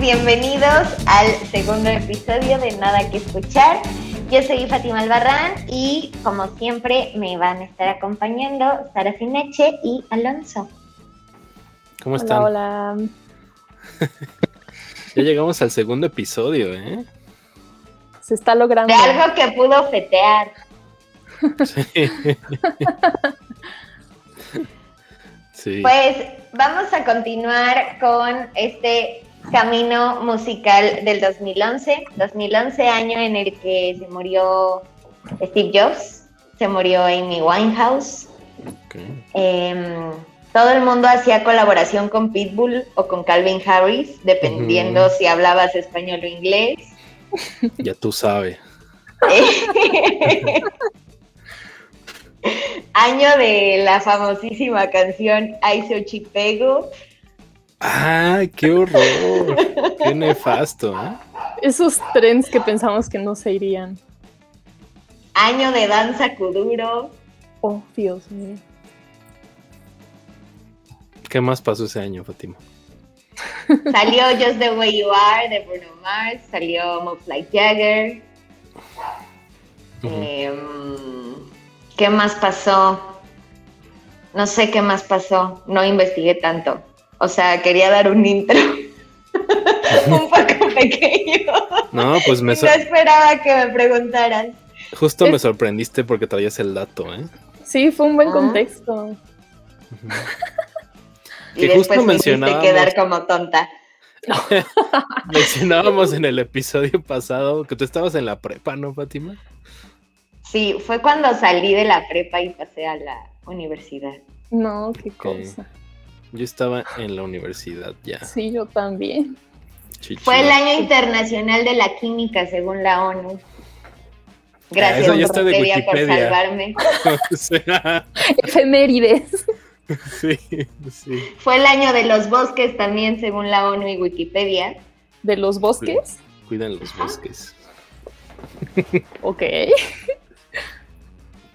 bienvenidos al segundo episodio de Nada que Escuchar. Yo soy Fátima Albarrán y como siempre me van a estar acompañando Sara Fineche y Alonso. ¿Cómo están? Hola, hola. ya llegamos al segundo episodio, ¿eh? Se está logrando. De algo que pudo fetear. Sí. sí. Pues vamos a continuar con este camino musical del 2011. 2011, año en el que se murió Steve Jobs, se murió Amy Winehouse. Ok. Em, todo el mundo hacía colaboración con Pitbull o con Calvin Harris, dependiendo si hablabas español o inglés. Ya tú sabes. Año de la famosísima canción Aiso Chipego. ¡Ay, qué horror! ¡Qué nefasto! ¿eh? Esos trends que pensamos que no se irían. Año de danza kuduro. Oh, Dios mío. ¿Qué más pasó ese año, Fátima? Salió Just the Way You Are de Bruno Mars. Salió Move Like Jagger. Em, ¿Qué más pasó? No sé qué más pasó. No investigué tanto. O sea, quería dar un intro. un poco pequeño. No, pues me No esperaba que me preguntaras. justo me sorprendiste porque traías el dato, ¿eh? Sí, fue un buen Ah. contexto. Y Que después justo me mencionábamos- quedar como tonta. Mencionábamos en el episodio pasado que tú estabas en la prepa, ¿no, Fátima? Sí, fue cuando salí de la prepa y pasé a la universidad. No, qué cosa. Yo estaba en la universidad ya. Sí, yo también. Fue el año internacional de la química, según la ONU. Gracias, Ah, Wikipedia, por salvarme. O sea, Efemérides. sí, sí. Fue el año de los bosques también, según la ONU y Wikipedia. De los bosques. Cuidan los bosques. Ok.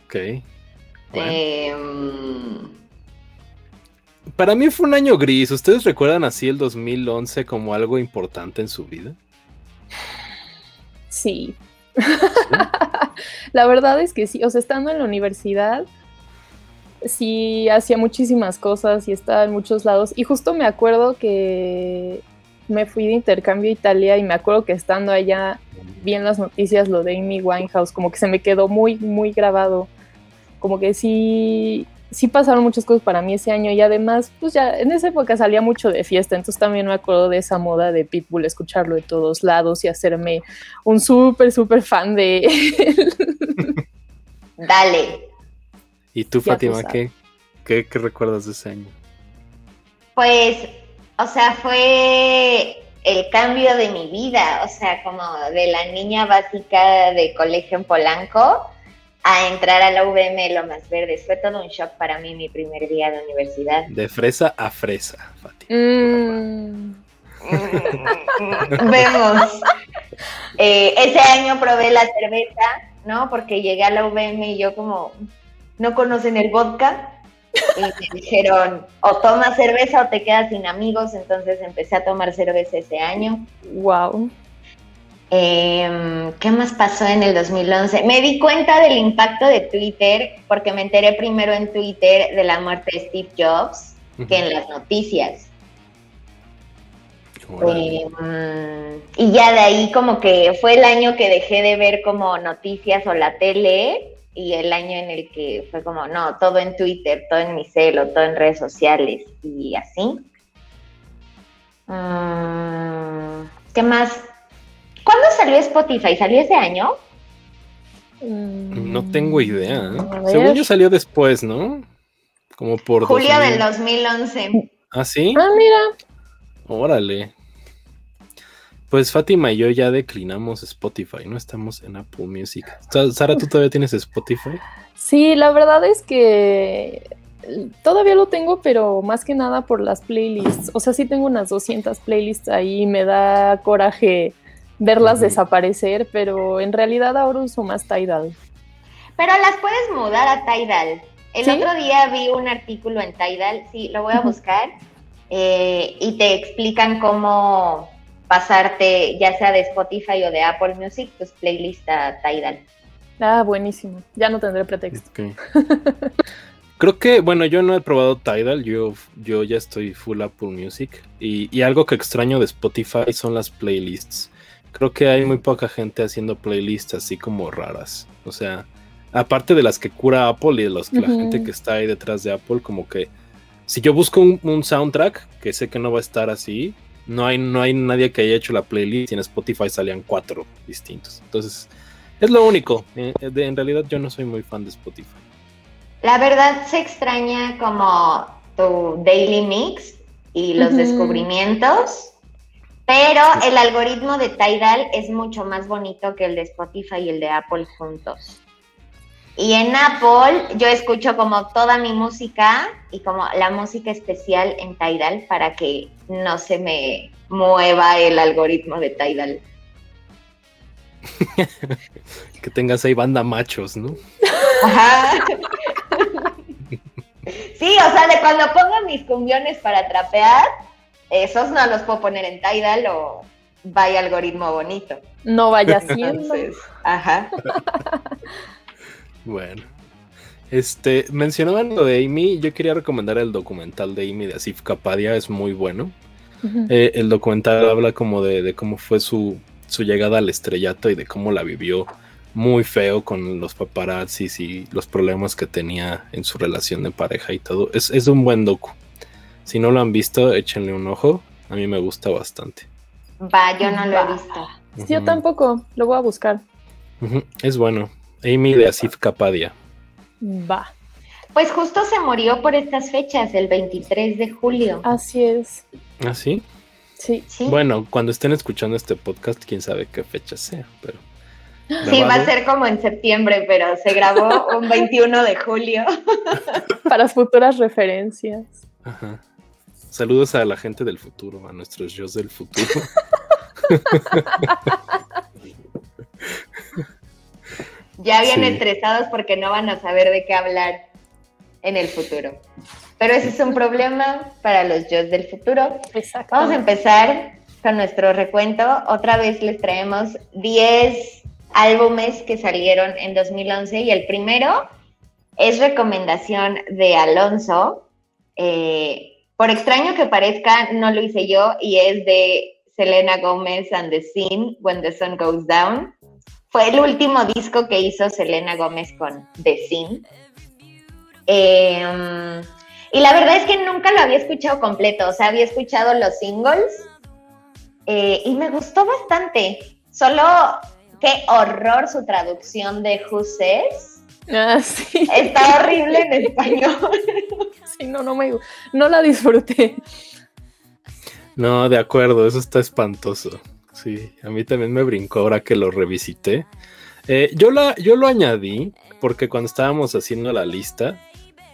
Ok. Bueno. Em, Para mí fue un año gris. ¿Ustedes recuerdan así el 2011 como algo importante en su vida? Sí. la verdad es que sí. O sea, estando en la universidad, sí hacía muchísimas cosas y estaba en muchos lados. Y justo me acuerdo que me fui de intercambio a Italia y me acuerdo que estando allá vi en las noticias lo de Amy Winehouse, como que se me quedó muy, muy grabado. Como que sí, sí pasaron muchas cosas para mí ese año y además, pues ya en esa época salía mucho de fiesta, entonces también me acuerdo de esa moda de Pitbull, escucharlo de todos lados y hacerme un súper, súper fan de él. dale. ¿Y tú, Ya Fátima, qué, qué, qué recuerdas de ese año? Pues, o sea, fue el cambio de mi vida, o sea, como de la niña básica de colegio en Polanco a entrar a la VM Lomas Verdes. Fue todo un shock para mí mi primer día de universidad. De fresa a fresa, Fátima. Mm, Vemos. Eh, ese año probé la cerveza, ¿no? Porque llegué a la UVM y yo como, ¿no conocen el vodka? Y me dijeron, o tomas cerveza o te quedas sin amigos, entonces empecé a tomar cerveza ese año. wow. Eh, ¿Qué más pasó en el 2011? Me di cuenta del impacto de Twitter porque me enteré primero en Twitter de la muerte de Steve Jobs que en las noticias. Eh, mm, y ya de ahí como que fue el año que dejé de ver como noticias o la tele y el año en el que fue como, no, todo en Twitter, todo en mi celo, todo en redes sociales y así. Mm, ¿Qué más? ¿Cuándo salió Spotify? ¿Salió ese año? No tengo idea. ¿eh? Según yo salió después, ¿no? Como por Julio 2000. del 2011. ¿Ah, sí? Ah, mira. Órale. Pues Fátima y yo ya declinamos Spotify, no estamos en Apple Music. Sa- Sara, ¿tú todavía tienes Spotify? Sí, la verdad es que todavía lo tengo, pero más que nada por las playlists. O sea, sí tengo unas 200 playlists ahí y me da coraje verlas desaparecer, pero en realidad ahora uso más Tidal. Pero las puedes mudar a Tidal. El ¿Sí? otro día vi un artículo en Tidal, sí, lo voy a buscar, eh, y te explican cómo, pasarte ya sea de Spotify o de Apple Music, pues playlist a Tidal. Ah, buenísimo. Ya no tendré pretexto. Creo que, bueno, yo no he probado Tidal, yo, yo ya estoy full Apple Music. Y, y algo que extraño de Spotify son las playlists. Creo que hay muy poca gente haciendo playlists así como raras. O sea, aparte de las que cura Apple y de los, la Ujú. gente que está ahí detrás de Apple, como que si yo busco un, un soundtrack, que sé que no va a estar así, no hay, no hay nadie que haya hecho la playlist y en Spotify salían cuatro distintos. Entonces, es lo único. En, de- en realidad yo no soy muy fan de Spotify. La verdad se extraña como tu daily mix y los descubrimientos, pero el algoritmo de Tidal es mucho más bonito que el de Spotify y el de Apple juntos. Y en Apple yo escucho como toda mi música y como la música especial en Tidal para que no se me mueva el algoritmo de Tidal. Que tengas ahí banda machos, ¿no? Ajá. Sí, o sea, de cuando pongo mis cumbiones para trapear, esos no los puedo poner en Tidal o vaya algoritmo bonito. No vaya siendo. Entonces, ajá. Bueno. Este, mencionaban lo de Amy, yo quería recomendar el documental de Amy de Asif Kapadia, es muy bueno. Eh, el documental habla como de, de cómo fue su, su llegada al estrellato y de cómo la vivió muy feo con los paparazzis y los problemas que tenía en su relación de pareja y todo. Es, es un buen docu. Si no lo han visto, échenle un ojo. A mí me gusta bastante. Va, yo no lo he visto. Sí, yo tampoco. Lo voy a buscar. Es bueno. Amy de Asif Kapadia. Va. Pues justo se murió por estas fechas, el 23 de julio. Así es. ¿Ah, sí? Sí. Sí, Bueno, cuando estén escuchando este podcast, quién sabe qué fecha sea, pero. sí, va a ser como en septiembre, pero se grabó un 21 de julio. Para futuras referencias. Ajá. Saludos a la gente del futuro, a nuestros yo del futuro. Ya vienen Sí. estresados porque no van a saber de qué hablar en el futuro. Pero ese es un problema para los yo del futuro. Exacto. Vamos a empezar con nuestro recuento. Otra vez les traemos 10 álbumes que salieron en 2011 y el primero es recomendación de Alonso. Eh, por extraño que parezca, no lo hice yo y es de Selena Gómez and the Scene, When the Sun Goes Down. Fue el último disco que hizo Selena Gómez con The Scene. Eh, y la verdad es que nunca lo había escuchado completo, o sea, había escuchado los singles eh, y me gustó bastante. Solo qué horror su traducción de Who. Ah, sí. Está horrible en español. Sí, no, no me no la disfruté. No, de acuerdo, eso está espantoso. Sí, a mí también me brincó ahora que lo revisité. Eh, yo, la, yo lo añadí porque cuando estábamos haciendo la lista,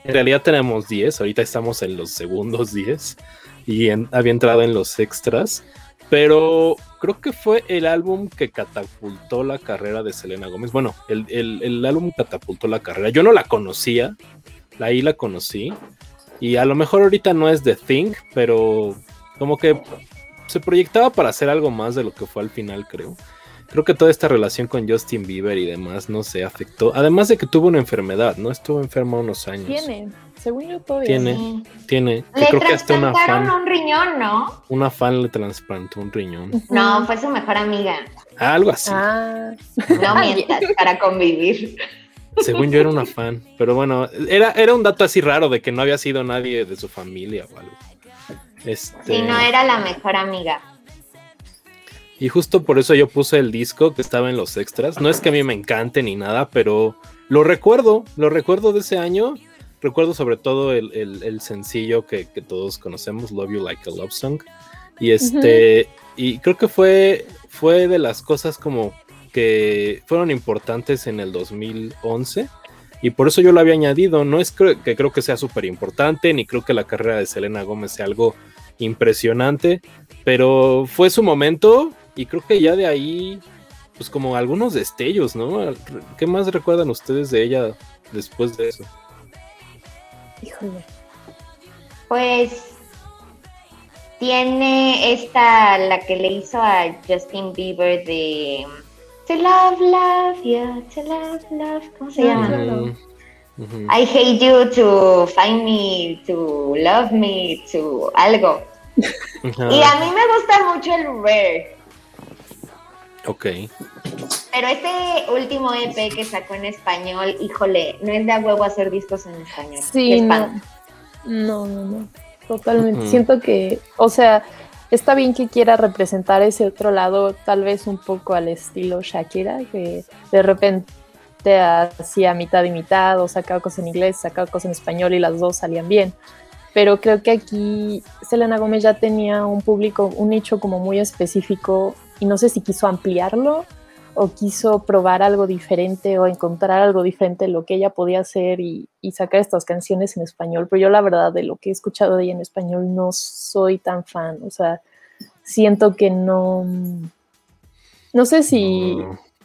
en realidad tenemos 10, ahorita estamos en los segundos 10 y en- había entrado en los extras, pero creo que fue el álbum que catapultó la carrera de Selena Gómez. Bueno, el, el- el álbum catapultó la carrera. Yo no la conocía, ahí la conocí y a lo mejor ahorita no es The Thing, pero como que se proyectaba para hacer algo más de lo que fue al final, creo. Creo que toda esta relación con Justin Bieber y demás no se afectó. Además de que tuvo una enfermedad, ¿no? Estuvo enferma unos años. Tiene, según yo todavía. Tiene. Sí. Tiene. que Le creo que hasta una trasplantaron fan, un riñón, ¿no? una fan le trasplantó un riñón. No, fue su mejor amiga. Ah, algo así. Ah, No mientas para convivir. Según yo era una fan. Pero bueno, era, era un dato así raro de que no había sido nadie de su familia o algo. Este, Si no era la mejor amiga. Y justo por eso yo puse el disco que estaba en los extras. No es que a mí me encante ni nada, pero lo recuerdo, lo recuerdo de ese año. Recuerdo sobre todo el, el- sencillo que, que todos conocemos, Love You Like a Love Song. Y este, y creo que fue, fue de las cosas como que fueron importantes en el 2011. Y por eso yo lo había añadido. No es cre- que creo que sea súper importante, ni creo que la carrera de Selena Gómez sea algo impresionante, pero fue su momento y creo que ya de ahí, pues como algunos destellos, ¿no? ¿Qué más recuerdan ustedes de ella después de eso? Híjole. Pues tiene esta, la que le hizo a Justin Bieber de To Love, Love, yeah, To Love, Love, ¿cómo se llama? Ujú, ujú. I hate you to find me, to love me, to algo. Y a mí me gusta mucho el Rare, Ok. Pero este último EP que sacó en español, híjole, no es de a huevo hacer discos en español. Sí, no. No, no, no. Totalmente. Siento que, o sea, está bien que quiera representar ese otro lado, tal vez un poco al estilo Shakira, que de repente hacía mitad y mitad, o sacaba cosas en inglés, sacaba cosas en español y las dos salían bien. Pero creo que aquí Selena Gómez ya tenía un público, un nicho como muy específico y no sé si quiso ampliarlo o quiso probar algo diferente o encontrar algo diferente de lo que ella podía hacer y, y sacar estas canciones en español. Pero yo la verdad de lo que he escuchado de ella en español no soy tan fan. O sea, siento que no... No sé si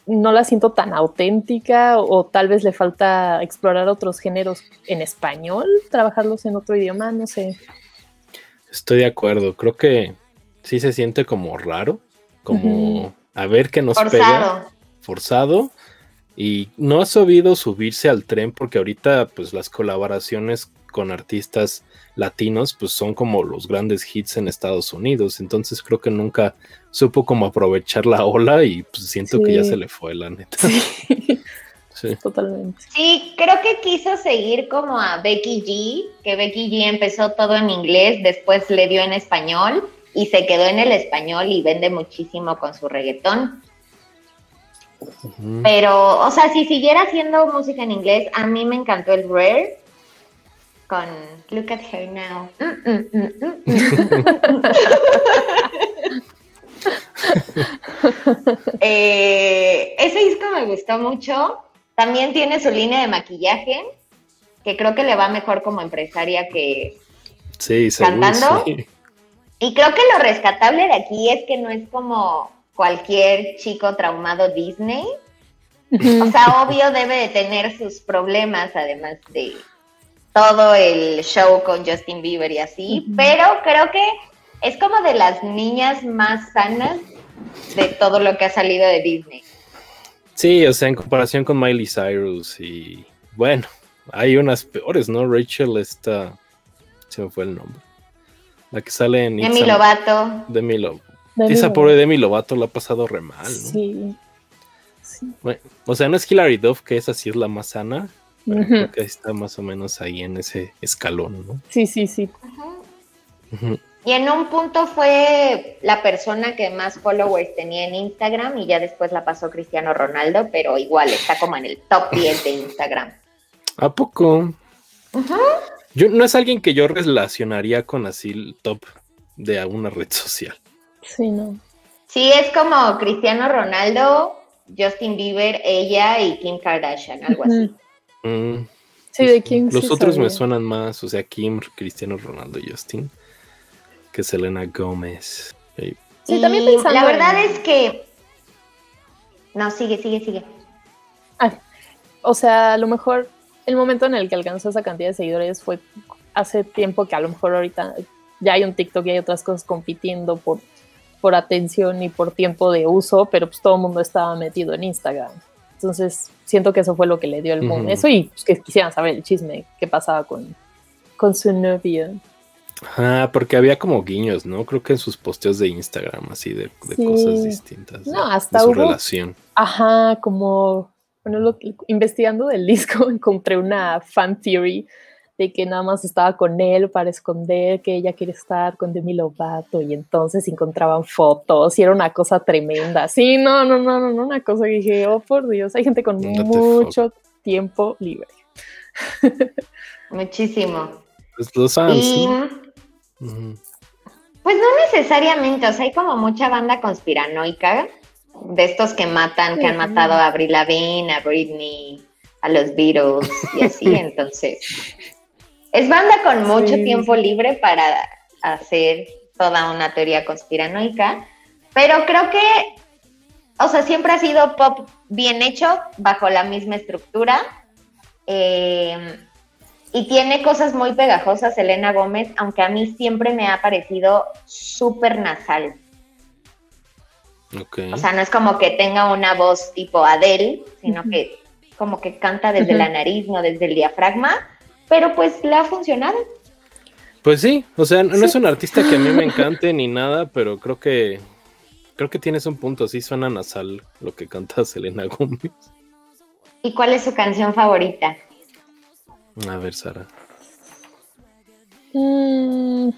No. la siento tan auténtica o, tal vez le falta explorar otros géneros en español, trabajarlos en otro idioma, no sé. Estoy de acuerdo. Creo que sí se siente como raro, como. A ver qué nos pega, Forzado. forzado. Y no ha sabido subirse al tren porque ahorita pues las colaboraciones con artistas latinos pues son como los grandes hits en Estados Unidos. Entonces creo que nunca supo como aprovechar la ola y pues siento que ya Sí. se le fue la neta. Sí, Sí. totalmente. Sí, creo que quiso seguir como a Becky G, que Becky G empezó todo en inglés, después le dio en español y se quedó en el español y vende muchísimo con su reggaetón. Pero, o sea, si siguiera haciendo música en inglés, a mí me encantó el Rare con Look at Her Now. Mm, mm, mm, mm, mm. Eh, ese disco me gustó mucho. También tiene su línea de maquillaje, que creo que le va mejor como empresaria que... Sí, seguro, ¿Cantando? sí. Y creo que lo rescatable de aquí es que no es como cualquier chico traumado Disney. O sea, obvio debe de tener sus problemas, además de todo el show con Justin Bieber y así, pero creo que es como de las niñas más sanas de todo lo que ha salido de Disney. Sí, o sea, en comparación con Miley Cyrus y bueno, hay unas peores, ¿no? Rachel está, se me fue el nombre. La que sale en Demi It's Lovato. Demi Lo- Demi Esa Lovato. pobre Demi Lovato la ha pasado re mal, ¿no? Sí. Sí. Bueno, o sea, no es Hilary Duff, que esa sí es la más sana, pero creo que está más o menos ahí en ese escalón, ¿no? Sí, sí, sí. Y en un punto fue la persona que más followers tenía en Instagram y ya después la pasó Cristiano Ronaldo, pero igual está como en el top 10 de Instagram. ¿A poco? Yo, no es alguien que yo relacionaría con así el top de alguna red social. Sí, no. Sí, es como Cristiano Ronaldo, Justin Bieber, ella y Kim Kardashian, algo así. Mm, Sí, de quién Los sí otros me suenan más, o sea, Kim, Cristiano Ronaldo, Justin, que Selena Gómez. Sí, también Y pensando La verdad en- es que... No, sigue, sigue, sigue. O sea, a lo mejor el momento en el que alcanzó esa cantidad de seguidores fue hace tiempo que a lo mejor ahorita ya hay un TikTok y hay otras cosas compitiendo por, por atención y por tiempo de uso, pero pues todo el mundo estaba metido en Instagram. Entonces, siento que eso fue lo que le dio el boom. Eso y pues, que quisieran saber el chisme que pasaba con, con su novia. Ah, porque había como guiños, ¿no? Creo que en sus posteos de Instagram, así de, de Sí. cosas distintas. No, hasta de su hubo- relación. Ajá, como, bueno, lo que- investigando del disco encontré una fan theory de que nada más estaba con él para esconder que ella quiere estar con Demi Lovato y entonces encontraban fotos y era una cosa tremenda. Sí, no, no, no, no, no, una cosa que dije, oh por Dios, hay gente con mucho tiempo libre. Muchísimo. Pues los fans, Y pues no necesariamente, o sea, hay como mucha banda conspiranoica de estos que matan, que han matado a Avril Lavigne, a Britney, a los Beatles y así, entonces es banda con mucho Sí. tiempo libre para hacer toda una teoría conspiranoica, pero creo que, o sea, siempre ha sido pop bien hecho, bajo la misma estructura. eh, Y tiene cosas muy pegajosas Selena Gómez, aunque a mí siempre me ha parecido súper nasal. O sea, no es como que tenga una voz tipo Adele, sino que como que canta desde la nariz, no desde el diafragma, pero pues le ha funcionado. Pues sí, o sea, no es un artista que a mí me encante ni nada, pero creo que creo que tienes un punto, sí suena nasal lo que canta Selena Gómez. ¿Y cuál es su canción favorita? A ver, Sara. Mm,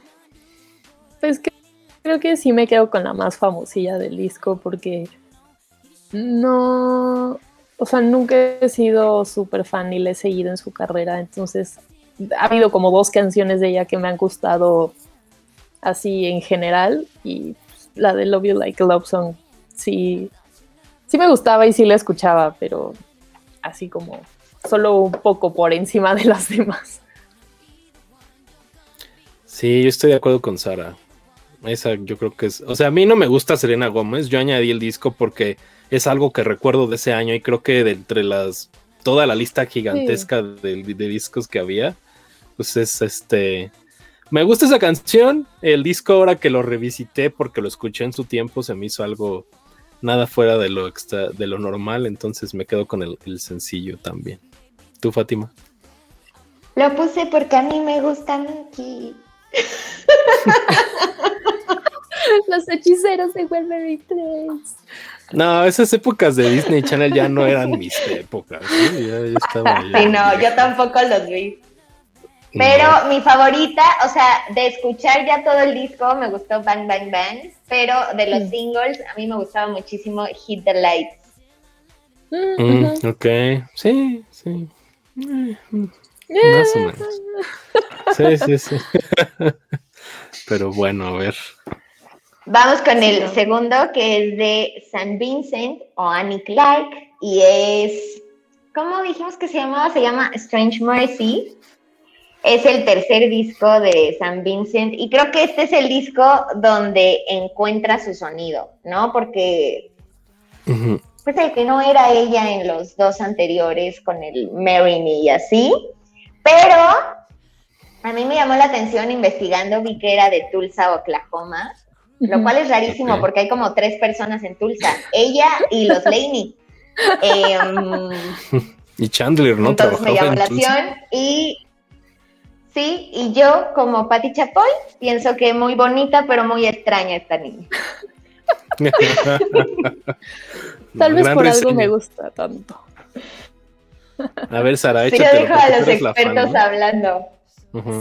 pues que creo que sí me quedo con la más famosilla del disco porque no, o sea, nunca he sido súper fan ni le he seguido en su carrera, entonces ha habido como dos canciones de ella que me han gustado así en general y la de Love You Like a Love Song sí, sí me gustaba y sí la escuchaba, pero así como solo un poco por encima de las demás. Sí, yo estoy de acuerdo con Sara. Esa yo creo que es. O sea, a mí no me gusta Selena Gómez. Yo añadí el disco porque es algo que recuerdo de ese año y creo que de entre las. toda la lista gigantesca de, discos que había. Pues es este. Me gusta esa canción. El disco, ahora que lo revisité porque lo escuché en su tiempo, se me hizo algo nada fuera de lo extra, de lo normal. Entonces me quedo con el, el sencillo también. ¿Tú, Fátima? Lo puse porque a mí me gusta Mickey. Los hechiceros de Wolverine 3. No, esas épocas de Disney Channel ya no eran mis épocas. ¿sí? no, yo tampoco los vi. Pero mi favorita, o sea, de escuchar ya todo el disco, me gustó Bang Bang Bang, pero de los mm. singles, a mí me gustaba muchísimo Hit the Lights. Mm, ok, sí, sí. Más o menos. Sí, sí, sí. Pero bueno, a ver. Vamos con el segundo, que es de San Vincent o Annie Clark, y es, ¿cómo dijimos que se llamaba? Se llama Strange Mercy. Es el tercer disco de San Vincent y creo que este es el disco donde encuentra su sonido, ¿no? Porque pues el que no era ella en los dos anteriores con el Mary y así, pero a mí me llamó la atención investigando, vi que era de Tulsa, Oklahoma, lo cual es rarísimo porque hay como tres personas en Tulsa, ella y los Laney. Em, y Chandler, ¿no? Entonces me llamó la atención y sí, y yo como Patti Chapoy pienso que muy bonita pero muy extraña esta niña. Tal vez por algo me gusta tanto. A ver, Sara, échate. Sí, yo dejo a los expertos hablando.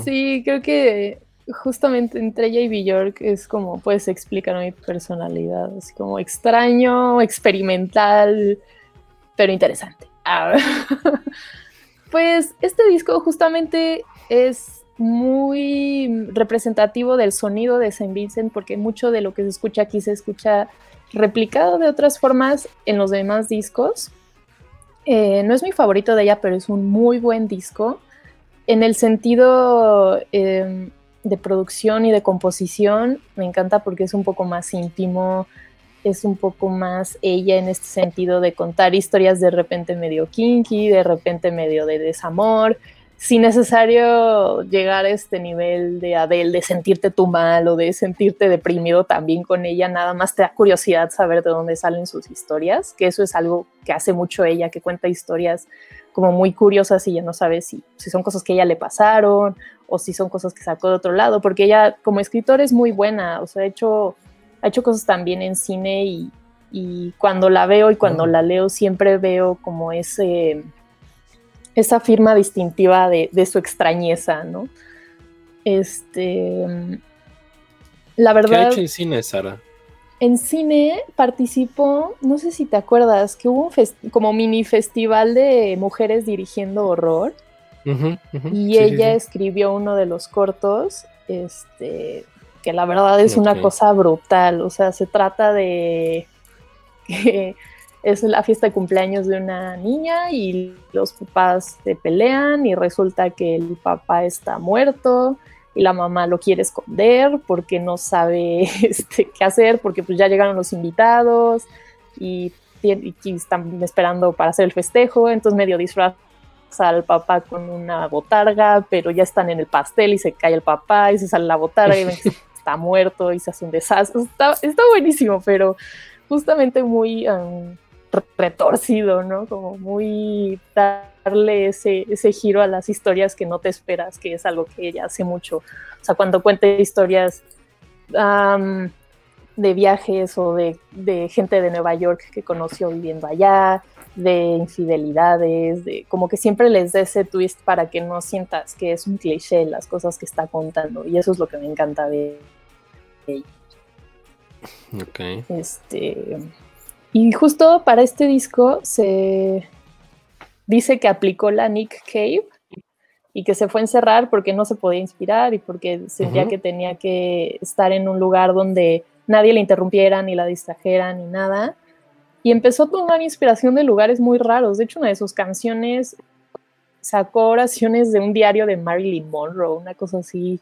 Sí, creo que justamente entre ella y Bjork es como puedes explicar mi personalidad, así como extraño, experimental, pero interesante. pues este disco justamente es muy representativo del sonido de Saint Vincent porque mucho de lo que se escucha aquí se escucha replicado de otras formas en los demás discos. Eh, no es mi favorito de ella, pero es un muy buen disco. En el sentido em, de producción y de composición, me encanta porque es un poco más íntimo, es un poco más ella en este sentido de contar historias de repente medio kinky, de repente medio de desamor, sin necesario llegar a este nivel de Adele, de sentirte tú mal o de sentirte deprimido también con ella, nada más te da curiosidad saber de dónde salen sus historias, que eso es algo que hace mucho ella, que cuenta historias como muy curiosas y ya no sabes si, si son cosas que ella le pasaron o si son cosas que sacó de otro lado, porque ella como escritora es muy buena, o sea, ha hecho, ha hecho cosas también en cine y, y cuando la veo y cuando la leo siempre veo como ese esa firma distintiva de, su extrañeza, ¿no? Este, la verdad. ¿Qué ha hecho en cine, Sara? En cine participó, no sé si te acuerdas, que hubo un como mini festival de mujeres dirigiendo horror. y ella escribió uno de los cortos, este, que la verdad es una cosa brutal. O sea, se trata de que es la fiesta de cumpleaños de una niña y los papás se pelean y resulta que el papá está muerto y la mamá lo quiere esconder porque no sabe este, qué hacer, porque pues ya llegaron los invitados y, están esperando para hacer el festejo, entonces medio disfrazan al papá con una botarga, pero ya están en el pastel y se cae el papá y se sale la botarga y está muerto y se hace un desastre. Está, está buenísimo, pero justamente muy retorcido, ¿no? Como muy darle ese, ese giro a las historias que no te esperas, que es algo que ella hace mucho. O sea, cuando cuenta historias de viajes o de, de, gente de Nueva York que conoció viviendo allá, de infidelidades, de como que siempre les da ese twist para que no sientas que es un cliché las cosas que está contando. Y eso es lo que me encanta de ella. Ok. Este, y justo para este disco se dice que aplicó la Nick Cave y que se fue a encerrar porque no se podía inspirar y porque sentía que tenía que estar en un lugar donde nadie le interrumpiera ni la distrajera ni nada. Y empezó a tomar inspiración de lugares muy raros. De hecho, una de sus canciones sacó oraciones de un diario de Marilyn Monroe, una cosa así,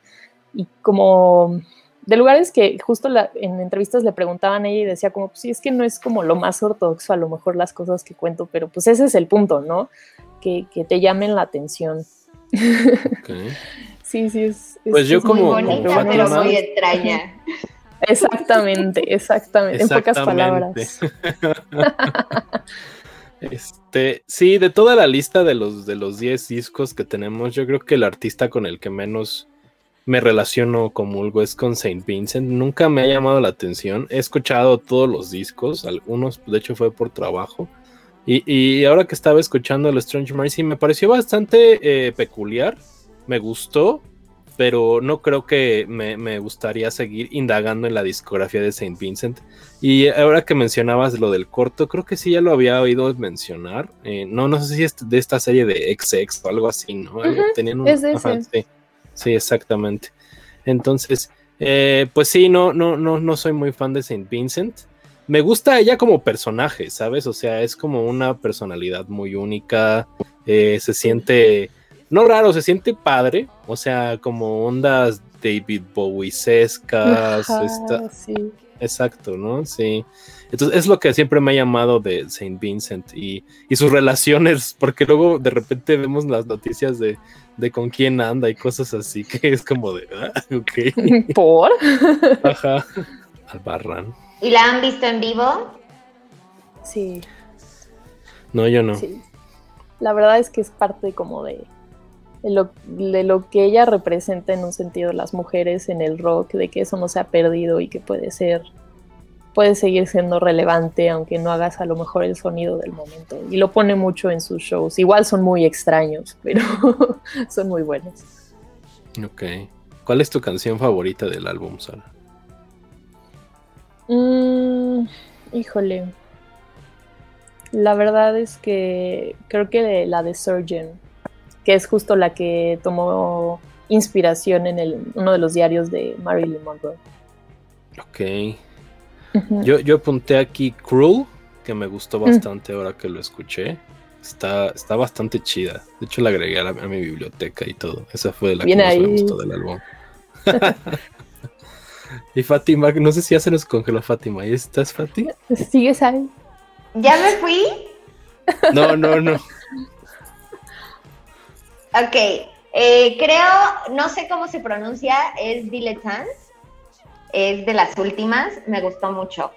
y como de lugares que justo en entrevistas le preguntaban a ella y decía como, pues sí, es que no es como lo más ortodoxo a lo mejor las cosas que cuento, pero pues ese es el punto, ¿no? Que, te llamen la atención. sí, sí, es... Pues yo como... Muy bonita, pero muy extraña. Exactamente, exactamente, en pocas palabras. Este, sí, de toda la lista de los de los 10 discos que tenemos, yo creo que el artista con el que menos me relaciono comulgo es con Saint Vincent. Nunca me ha llamado la atención. He escuchado todos los discos, algunos de hecho fue por trabajo. Y, ahora que estaba escuchando el Strange Mercy me pareció bastante eh, peculiar. Me gustó, pero no creo que me, gustaría seguir indagando en la discografía de Saint Vincent. Y ahora que mencionabas lo del corto, creo que sí ya lo había oído mencionar. Eh, no, no sé si es de esta serie de XX o algo así, ¿no? es ese. Sí, exactamente. Entonces, eh, pues sí, no, no, no, no soy muy fan de Saint Vincent. Me gusta ella como personaje, ¿sabes? O sea, es como una personalidad muy única. Eh, se siente, no raro, se siente padre. O sea, como ondas David Bowie-sescas. Sí. Exacto, ¿no? Sí. Entonces es lo que siempre me ha llamado de Saint Vincent y, y sus relaciones, porque luego de repente vemos las noticias de de con quién anda y cosas así, que es como de, ah, ok. ¿Por? Ajá, Albarrán. ¿Y la han visto en vivo? Sí. No, yo no. Sí. La verdad es que es parte como de, de, lo, de lo que ella representa en un sentido las mujeres en el rock, de que eso no se ha perdido y que puede ser puede seguir siendo relevante aunque no hagas a lo mejor el sonido del momento. Y lo pone mucho en sus shows. Igual son muy extraños, pero son muy buenos. Ok. ¿Cuál es tu canción favorita del álbum, Sara? Mm, híjole. La verdad es que creo que la de Surgeon, que es justo la que tomó inspiración en el, uno de los diarios de Marilyn Monroe. Ok yo, yo apunté aquí Cruel, que me gustó mm. bastante ahora que lo escuché. Está, está bastante chida. De hecho, la agregué a, mi biblioteca y todo. Esa fue la que más me gustó del álbum. y Fátima, no sé si ya se nos congeló Fátima. ¿Y estás, Fátima? ¿Sigues ahí? ¿Ya me fui? No, no, no. Ok. Eh, creo, no sé cómo se pronuncia, es Dilettante es de las últimas, me gustó mucho.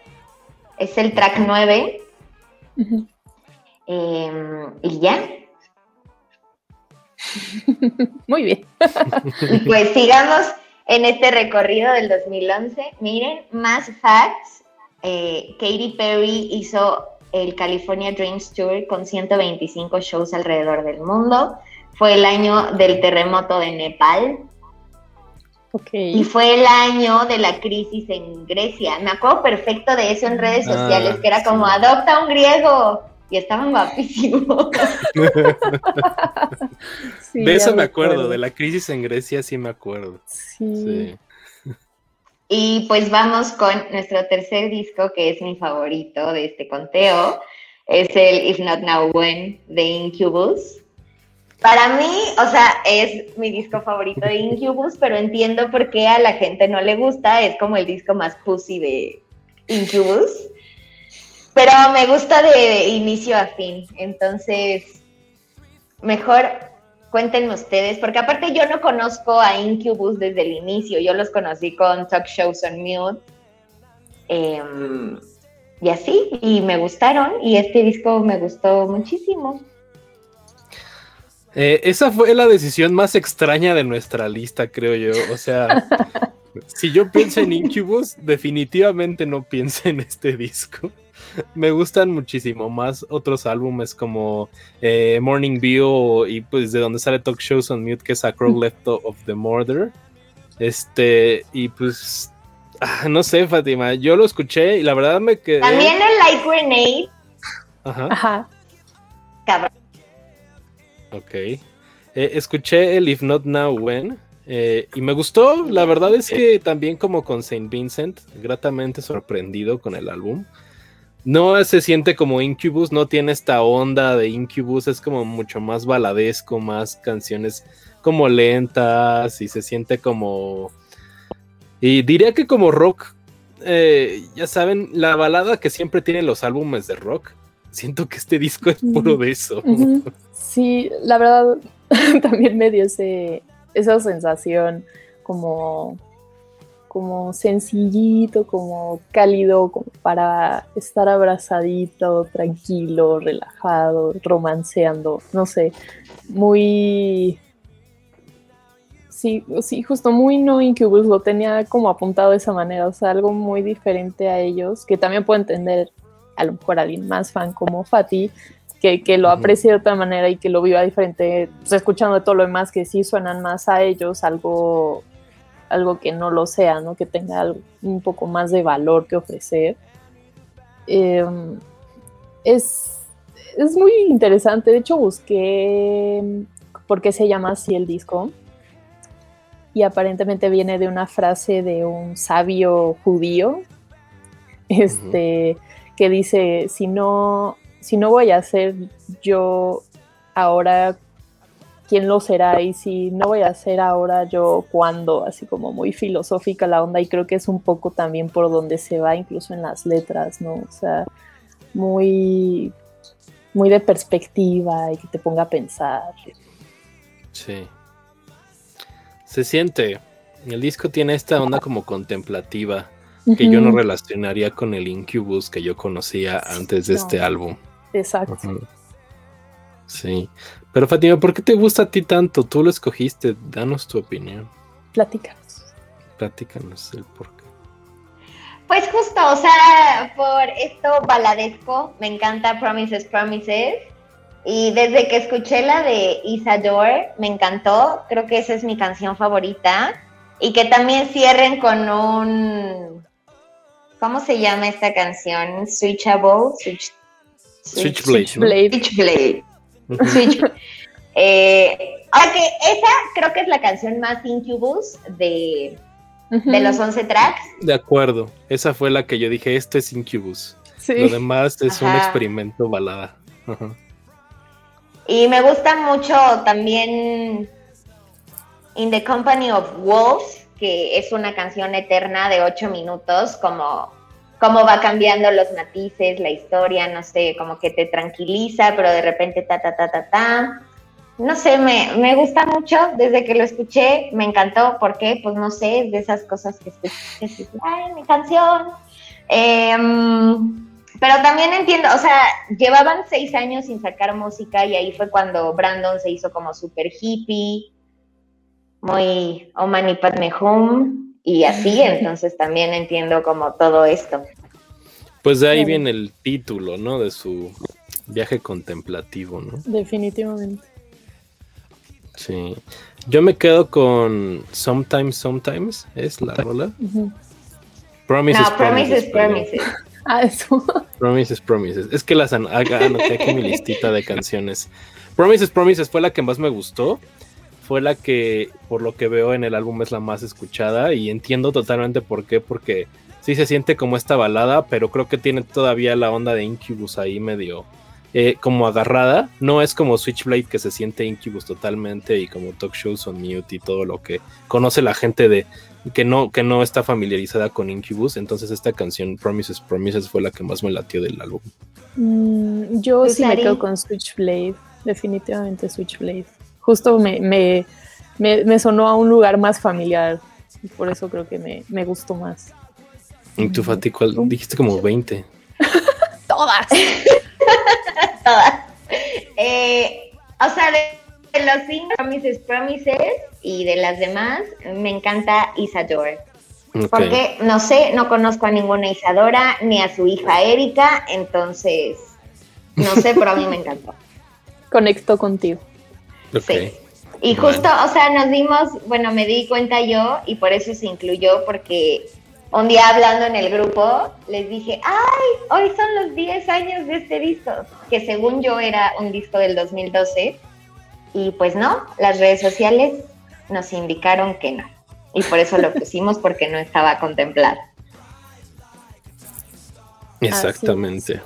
Es el track 9. Em, y ya. Muy bien. pues sigamos en este recorrido del 2011. Miren, más facts. Eh, Katy Perry hizo el California Dreams Tour con 125 shows alrededor del mundo. Fue el año del terremoto de Nepal, y fue el año de la crisis en Grecia. Me acuerdo perfecto de eso en redes ah, sociales, que era como adopta un griego. Y estaban guapísimos. de eso me acuerdo, de la crisis en Grecia sí me acuerdo. Sí. Y pues vamos con nuestro tercer disco, que es mi favorito de este conteo. Es el If Not Now When de Incubus. Para mí, o sea, es mi disco favorito de Incubus, pero entiendo por qué a la gente no le gusta. Es como el disco más pussy de Incubus. Pero me gusta de inicio a fin. Entonces, mejor cuéntenme ustedes, porque aparte yo no conozco a Incubus desde el inicio, yo los conocí con Talk Shows on Mute. Em, y así, y me gustaron, y este disco me gustó muchísimo. Eh, esa fue la decisión más extraña de nuestra lista, creo yo. O sea, si yo pienso en Incubus, definitivamente no pienso en este disco. Me gustan muchísimo más otros álbumes como eh, Morning View y pues de donde sale Talk Shows on Mute, que es A Crow Left of the Murder. Este, y pues, ah, no sé, Fátima, yo lo escuché y la verdad me quedé. También el Like Grenade. Ajá. Ajá. Cabrón. Ok. Eh, escuché el If Not Now When. eh, y me gustó, la verdad es que también como con Saint Vincent, gratamente sorprendido con el álbum. No se siente como Incubus, no tiene esta onda de Incubus, es como mucho más baladesco, más canciones como lentas y se siente como... Y diría que como rock, eh, ya saben, la balada que siempre tienen los álbumes de rock, siento que este disco es puro de eso. Sí, la verdad también me dio ese, esa sensación como, como sencillito, como cálido, como para estar abrazadito, tranquilo, relajado, romanceando, no sé, muy... Sí, sí, justo muy no Incubus, lo tenía como apuntado de esa manera, o sea, algo muy diferente a ellos, que también puedo entender a lo mejor alguien más fan como Fati, que, que lo aprecie de otra manera y que lo viva diferente, pues, escuchando todo lo demás que sí suenan más a ellos, algo, algo que no lo sea, ¿no? que tenga algo- un poco más de valor que ofrecer. Eh, es, es muy interesante, de hecho busqué por qué se llama así el disco. Y aparentemente viene de una frase de un sabio judío. Este, que dice, si no, si no voy a ser yo ahora, ¿quién lo será? Y si no voy a ser ahora yo, ¿cuándo? Así como muy filosófica la onda y creo que es un poco también por donde se va incluso en las letras, ¿no? O sea, muy, muy de perspectiva y que te ponga a pensar. Sí. Se siente. El disco tiene esta onda como contemplativa que yo no relacionaría con el Incubus que yo conocía antes de No. este álbum. Exacto. Sí. Pero Fátima, ¿por qué te gusta a ti tanto? Tú lo escogiste. Danos tu opinión. Platícanos. Platícanos el por qué. Pues justo, o sea, por esto baladesco, me encanta Promises, Promises. Y desde que escuché la de Isadore, me encantó. Creo que esa es mi canción favorita. Y que también cierren con un. ¿Cómo se llama esta canción? Switchable. Switch, Switchblade. Switchblade. Ujú. Switch. Eh, aunque esa creo que es la canción más Incubus de, de los 11 tracks. De acuerdo. Esa fue la que yo dije, esto es Incubus. Sí. Lo demás es un experimento balada. Ajá. Y me gusta mucho también In the Company of Wolves, que es una canción eterna de ocho minutos, como cómo va cambiando los matices, la historia, no sé, como que te tranquiliza, pero de repente ta, ta, ta, ta, ta. No sé, me, me gusta mucho, desde que lo escuché, me encantó, ¿por qué? Pues no sé, de esas cosas que escuchas ay, mi canción. Em, pero también entiendo, o sea, llevaban seis años sin sacar música y ahí fue cuando Brandon se hizo como super hippie, muy Oh Mani Padme Hum y así, entonces también entiendo como todo esto. Pues de ahí viene el título, ¿no? De su viaje contemplativo, ¿no? Definitivamente. Sí. Yo me quedo con Sometimes, Sometimes, es la rola. Ujú. Promises, No, Promises. Promises. Ah, eso. Promises, Promises. Es que las an- anoté aquí mi listita de canciones. Promises, Promises fue la que más me gustó. Fue la que, por lo que veo en el álbum, es la más escuchada. Y entiendo totalmente por qué. Porque sí se siente como esta balada, pero creo que tiene todavía la onda de Incubus ahí medio eh, como agarrada. No es como Switchblade que se siente Incubus totalmente y como Talk Shows on Mute y todo lo que conoce la gente de que no, que no está familiarizada con Incubus. Entonces esta canción Promises, Promises fue la que más me latió del álbum. Mm, yo ¿Tú, sí me quedo con Switchblade. definitivamente Switchblade. Justo me, me, me, sonó a un lugar más familiar y por eso creo que me, me gustó más. ¿Y tu Fati cuál? Dijiste como 20. Todas. Todas. Eh, o sea, de, los cinco Promises Promises y de las demás, me encanta Isadora. Porque no sé, no conozco a ninguna Isadora ni a su hija Erika, entonces no sé, pero a mí me encantó. Conecto contigo. Sí. Y justo, o sea, nos dimos, bueno, me di cuenta yo y por eso se incluyó, porque un día hablando en el grupo, les dije, ay, hoy son los 10 años de este disco, que según yo era un disco del 2012, y pues no, las redes sociales nos indicaron que no, y por eso lo pusimos porque no estaba contemplado. Exactamente.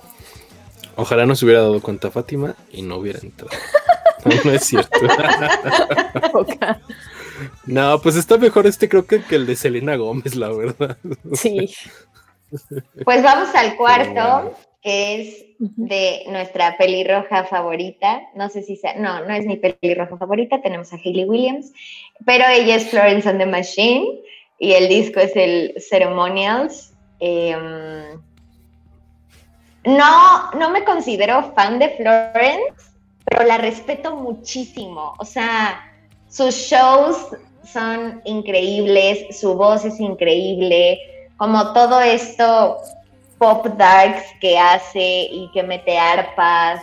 Ojalá no se hubiera dado cuenta Fátima y no hubiera entrado. No, es cierto. no, pues está mejor este creo que, que el de Selena Gómez, la verdad. Sí. Pues vamos al cuarto, que es de nuestra pelirroja favorita. No sé si sea, no, no es mi pelirroja favorita, tenemos a Hayley Williams, pero ella es Florence and the Machine y el disco es el Ceremonials. Em, no, no me considero fan de Florence, pero la respeto muchísimo. O sea, sus shows son increíbles, su voz es increíble, como todo esto pop darks que hace y que mete arpas.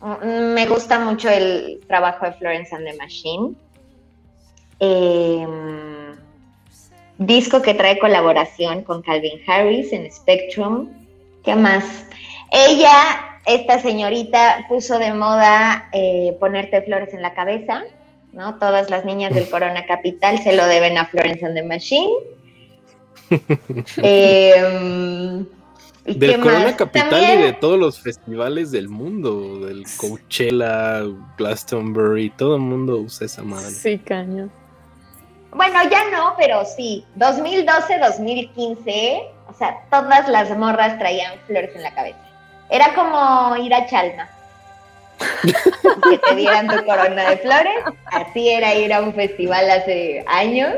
Mm, me gusta mucho el trabajo de Florence and the Machine. Em, disco que trae colaboración con Calvin Harris en Spectrum. ¿Qué más? Ella esta señorita puso de moda eh, ponerte flores en la cabeza, ¿no? Todas las niñas del Corona Capital se lo deben a Florence and the Machine. Em, del Corona Capital y de todos los festivales del mundo, del Coachella, Glastonbury, todo el mundo usa esa madre. Sí, caño. Bueno, ya no, pero sí. 2012, 2015, o sea, todas las morras traían flores en la cabeza. Era como ir a Chalma. que te dieran tu corona de flores. Así era ir a un festival hace años.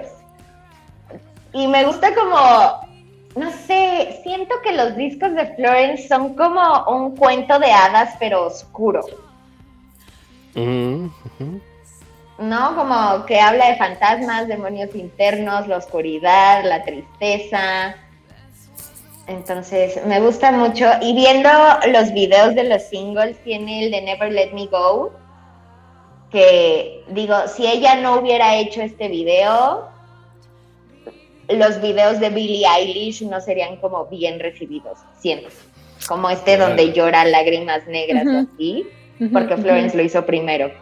Y me gusta como, no sé, siento que los discos de Florence son como un cuento de hadas, pero oscuro. ¿No? Como que habla de fantasmas, demonios internos, la oscuridad, la tristeza. Entonces, me gusta mucho. Y viendo los videos de los singles, tiene el de Never Let Me Go. Que digo, si ella no hubiera hecho este video, los videos de Billie Eilish no serían como bien recibidos, siento. Como este donde llora lágrimas negras así, porque Florence lo hizo primero.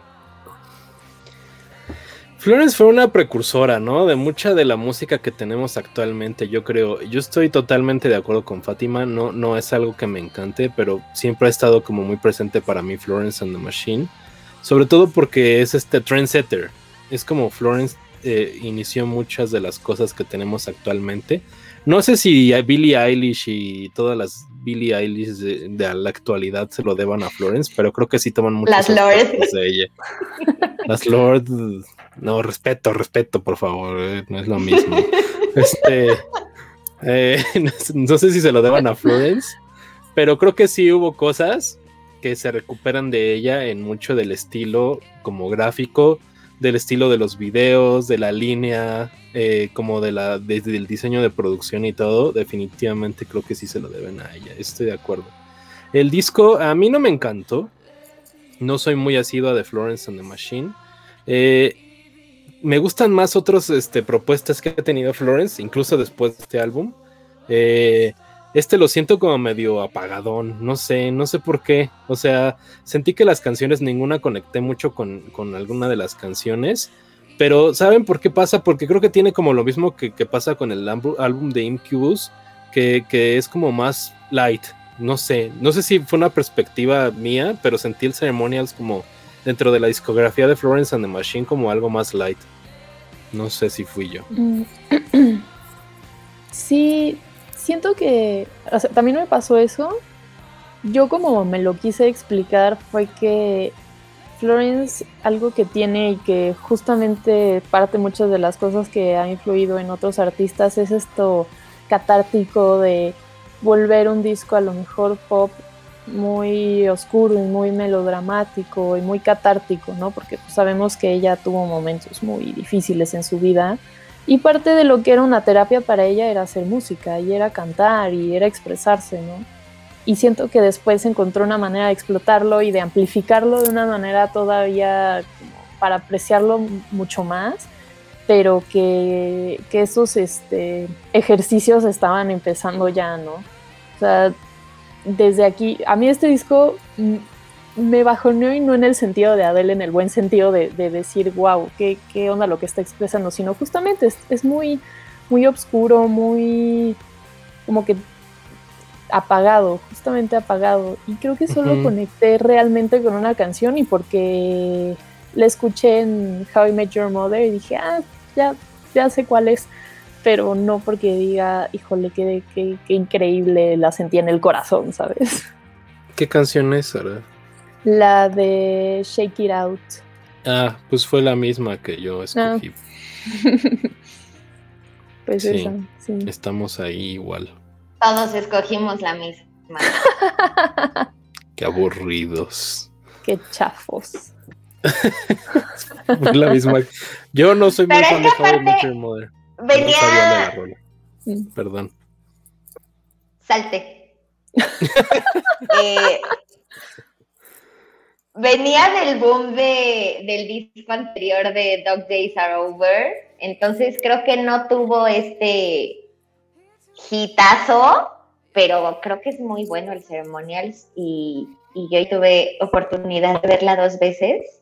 Florence fue una precursora, ¿no? De mucha de la música que tenemos actualmente, yo creo. Yo estoy totalmente de acuerdo con Fátima, no, no es algo que me encante, pero siempre ha estado como muy presente para mí Florence and the Machine. Sobre todo porque es este trendsetter. Es como Florence eh, inició muchas de las cosas que tenemos actualmente. No sé si Billie Eilish y todas las Billie Eilish de, la actualidad se lo deban a Florence, pero creo que sí toman muchas las de ella. Las Lord no, respeto, respeto, por favor, eh, no es lo mismo. este, eh, no, sé si se lo deban a Florence, pero creo que sí hubo cosas que se recuperan de ella en mucho del estilo como gráfico, del estilo de los videos, de la línea, eh, como de la, desde el diseño de producción y todo, definitivamente creo que sí se lo deben a ella, estoy de acuerdo. El disco a mí no me encantó, no soy muy asidua de Florence and the Machine. Eh, me gustan más otras este, propuestas que ha tenido Florence, incluso después de este álbum. Eh, este lo siento como medio apagadón, no sé, no sé por qué. O sea, sentí que las canciones, ninguna conecté mucho con, alguna de las canciones. Pero ¿saben por qué pasa? Porque creo que tiene como lo mismo que, pasa con el álbum de Incubus, que, que, es como más light. No sé, no sé si fue una perspectiva mía, pero sentí el Ceremonials como dentro de la discografía de Florence and the Machine como algo más light. No sé si fui yo. Mm. Sí, siento que también me pasó eso. Yo como me lo quise explicar fue que Florence, algo que tiene y que justamente parte muchas de las cosas que ha influido en otros artistas es esto catártico de volver un disco a lo mejor pop muy oscuro y muy melodramático y muy catártico, ¿no? Porque pues, sabemos que ella tuvo momentos muy difíciles en su vida y parte de lo que era una terapia para ella era hacer música y era cantar y era expresarse, ¿no? Y siento que después encontró una manera de explotarlo y de amplificarlo de una manera todavía para apreciarlo mucho más, pero que, que esos este, ejercicios estaban empezando ya, ¿no? O sea, desde aquí, a mí este disco me bajoneó y no en el sentido de Adele, en el buen sentido de, decir, wow, ¿qué, qué, onda lo que está expresando, sino justamente es, es, muy, muy oscuro, muy como que apagado, justamente apagado. Y creo que solo conecté realmente con una canción y porque la escuché en How I Met Your Mother y dije, ah, ya, ya sé cuál es pero no porque diga, híjole, qué, qué, increíble, la sentí en el corazón, ¿sabes? ¿Qué canción es, Sara? La de Shake It Out. Ah, pues fue la misma que yo escogí. Ah. pues esa, sí. Estamos ahí igual. Todos escogimos la misma. Qué aburridos. Qué chafos. la misma. Yo no soy muy fan de How Mother. Venía. Perdón. Salte. Eh, venía del boom de, del disco anterior de Dog Days Are Over. Entonces creo que no tuvo este hitazo, pero creo que es muy bueno el Ceremonials y, y yo tuve oportunidad de verla dos veces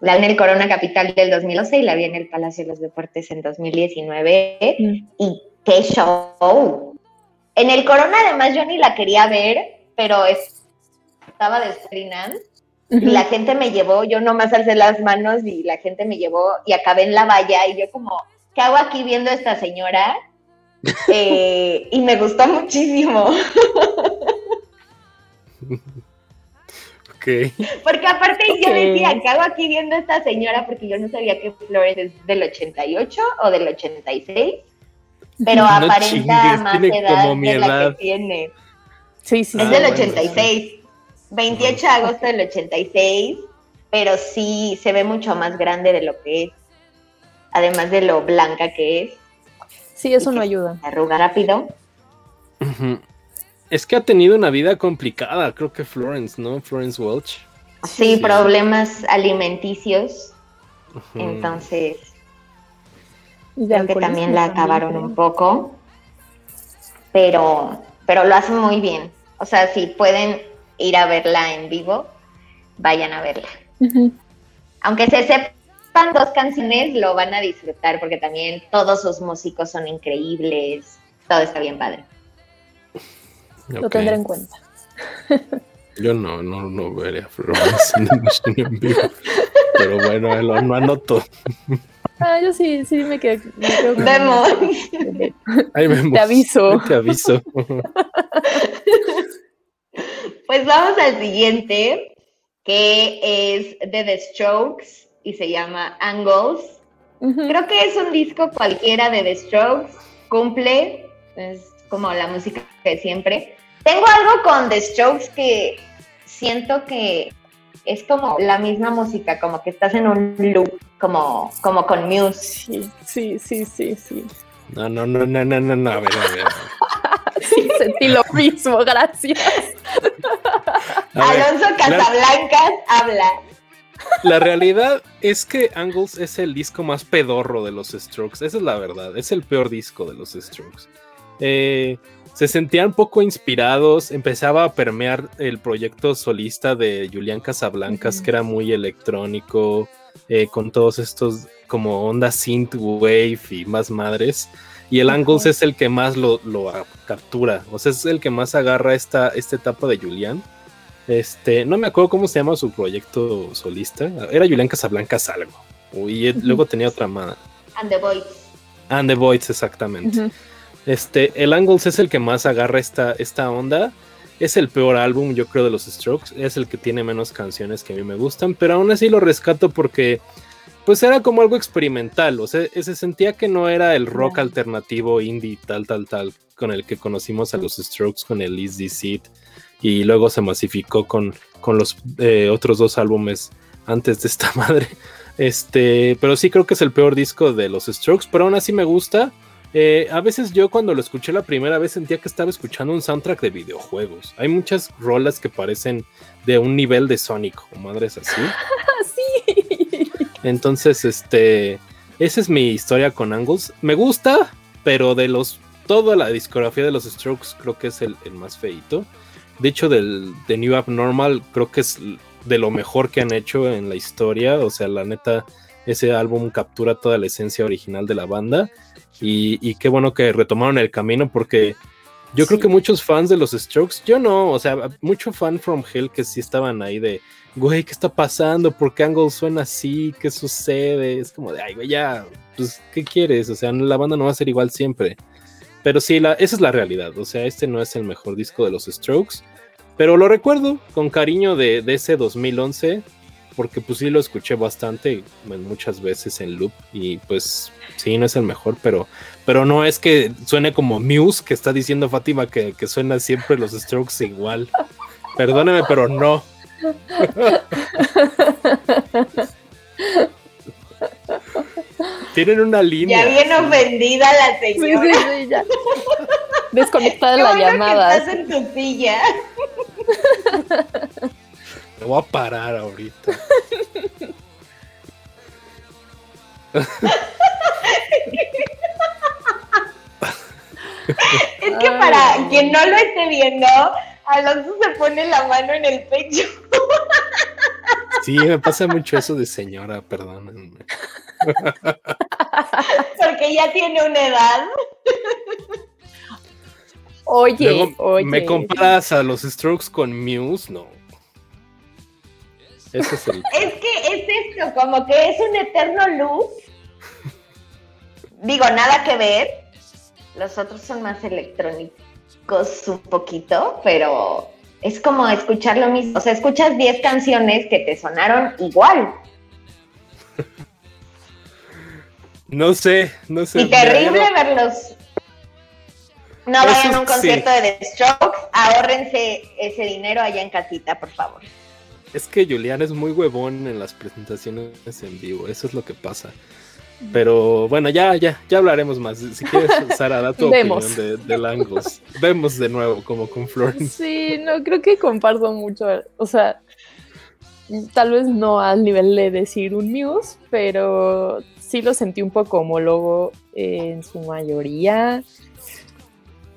la en el Corona Capital del 2011 y la vi en el Palacio de los Deportes en 2019. Mm. Y qué show. En el Corona además yo ni la quería ver, pero estaba de y la gente me llevó, yo nomás alcé las manos y la gente me llevó y acabé en la valla y yo como, ¿qué hago aquí viendo a esta señora? Eh, y me gustó muchísimo. Porque aparte yo decía, ¿qué hago aquí viendo a esta señora? Porque yo no sabía que Flores es del 88 o del 86, pero aparenta más edad de la que tiene. Sí, sí. Es del 86, 28 de agosto del 86, pero sí se ve mucho más grande de lo que es, además de lo blanca que es. Sí, eso no ayuda. Arruga rápido. Es que ha tenido una vida complicada, creo que Florence, ¿no? Florence Welch. Sí, problemas alimenticios. Entonces, creo que también la acabaron un poco. Pero, pero lo hacen muy bien. O sea, si pueden ir a verla en vivo, vayan a verla. Aunque se sepan dos canciones, lo van a disfrutar porque también todos sus músicos son increíbles. Todo está bien padre. Lo tendré en cuenta. Yo no, no, no veré a Florence en vivo. Pero bueno, lo, no anoto. Ah, yo sí, sí me quedé. Vemos. Te aviso. Te aviso. Pues vamos al siguiente, que es de The Strokes y se llama Angles. Creo que es un disco cualquiera de The Strokes. Cumple, es como la música de siempre. Tengo algo con The Strokes que siento que es como la misma música, como que estás en un loop, como, como con Muse. Sí, sí, sí, sí, sí. No, no, no, no, no, no, a ver, a ver. Sentí lo mismo, gracias. Alonso Casablancas habla. La realidad es que Angles es el disco más pedorro de los Strokes. Esa es la verdad. Es el peor disco de los Strokes. Eh, se sentían poco inspirados, empezaba a permear el proyecto solista de Julián Casablancas, que era muy electrónico, eh, con todos estos como onda synth wave y más madres. Y el Angles es el que más lo, captura, o sea, es el que más agarra esta, esta etapa de Julián. Este, no me acuerdo cómo se llama su proyecto solista. Era Julián Casablancas algo. Y luego tenía otra más. And the Voids. And the Voids, exactamente. Este, el Angles es el que más agarra esta, esta onda. es el peor álbum, yo creo, de los Strokes. Es el que tiene menos canciones que a mí me gustan, pero aún así lo rescato porque pues era como algo experimental, o sea, se sentía que no era el rock alternativo indie tal, tal, tal, con el que conocimos a los Strokes con el Easy Seat y luego se masificó con, con los eh, otros dos álbumes antes de esta madre. Este, pero sí creo que es el peor disco de los Strokes, pero aún así me gusta. Eh, a veces yo cuando lo escuché la primera vez sentía que estaba escuchando un soundtrack de videojuegos. Hay muchas rolas que parecen de un nivel de Sonic o madres así. Entonces, este, esa es mi historia con Angles. Me gusta, pero de los, toda la discografía de los Strokes creo que es el, más feito. De hecho, del de New Abnormal creo que es de lo mejor que han hecho en la historia. O sea, la neta, ese álbum captura toda la esencia original de la banda. Y, y qué bueno que retomaron el camino porque yo creo que muchos fans de los Strokes, yo no, o sea, mucho fan from Hell que sí estaban ahí de, güey, ¿qué está pasando? ¿Por qué Angle suena así? ¿Qué sucede? Es como de, ay, güey, ya, pues, ¿qué quieres? O sea, la banda no va a ser igual siempre. Pero sí, la, esa es la realidad. O sea, este no es el mejor disco de los Strokes. Pero lo recuerdo con cariño de, de ese 2011 porque pues sí lo escuché bastante, muchas veces en loop y pues sí, no es el mejor, pero, pero no es que suene como Muse, que está diciendo Fátima que, que suena siempre los Strokes igual. Perdóneme, pero no. Tienen una línea. Ya bien ofendida la señora. Sí, ya. Desconectada la llamada. estás en tu silla. Me voy a parar ahorita. es que para quien no lo esté viendo, Alonso se pone la mano en el pecho. Sí, me pasa mucho eso de señora, perdónenme. Porque ya tiene una edad. Oye, oye. ¿Me comparas a los Strokes con Muse? No. Es, es que es esto, como que es un eterno loop. Digo, nada que ver. Los otros son más electrónicos un poquito, pero es como escuchar lo mismo. O sea, escuchas 10 canciones que te sonaron igual. No sé, no sé. Y terrible verlos. No vayan a un concierto de The Strokes, ahórrense ese dinero allá en casita, por favor. Es que Julián es muy huevón en las presentaciones en vivo, eso es lo que pasa. Pero bueno, ya, ya, ya hablaremos más. Si quieres, Sara, da tu opinión de, de Langos. Vemos de nuevo como con Florence. Sí, no, creo que comparto mucho. O sea, tal vez no al nivel de decir un Muse, pero sí lo sentí un poco homólogo en su mayoría.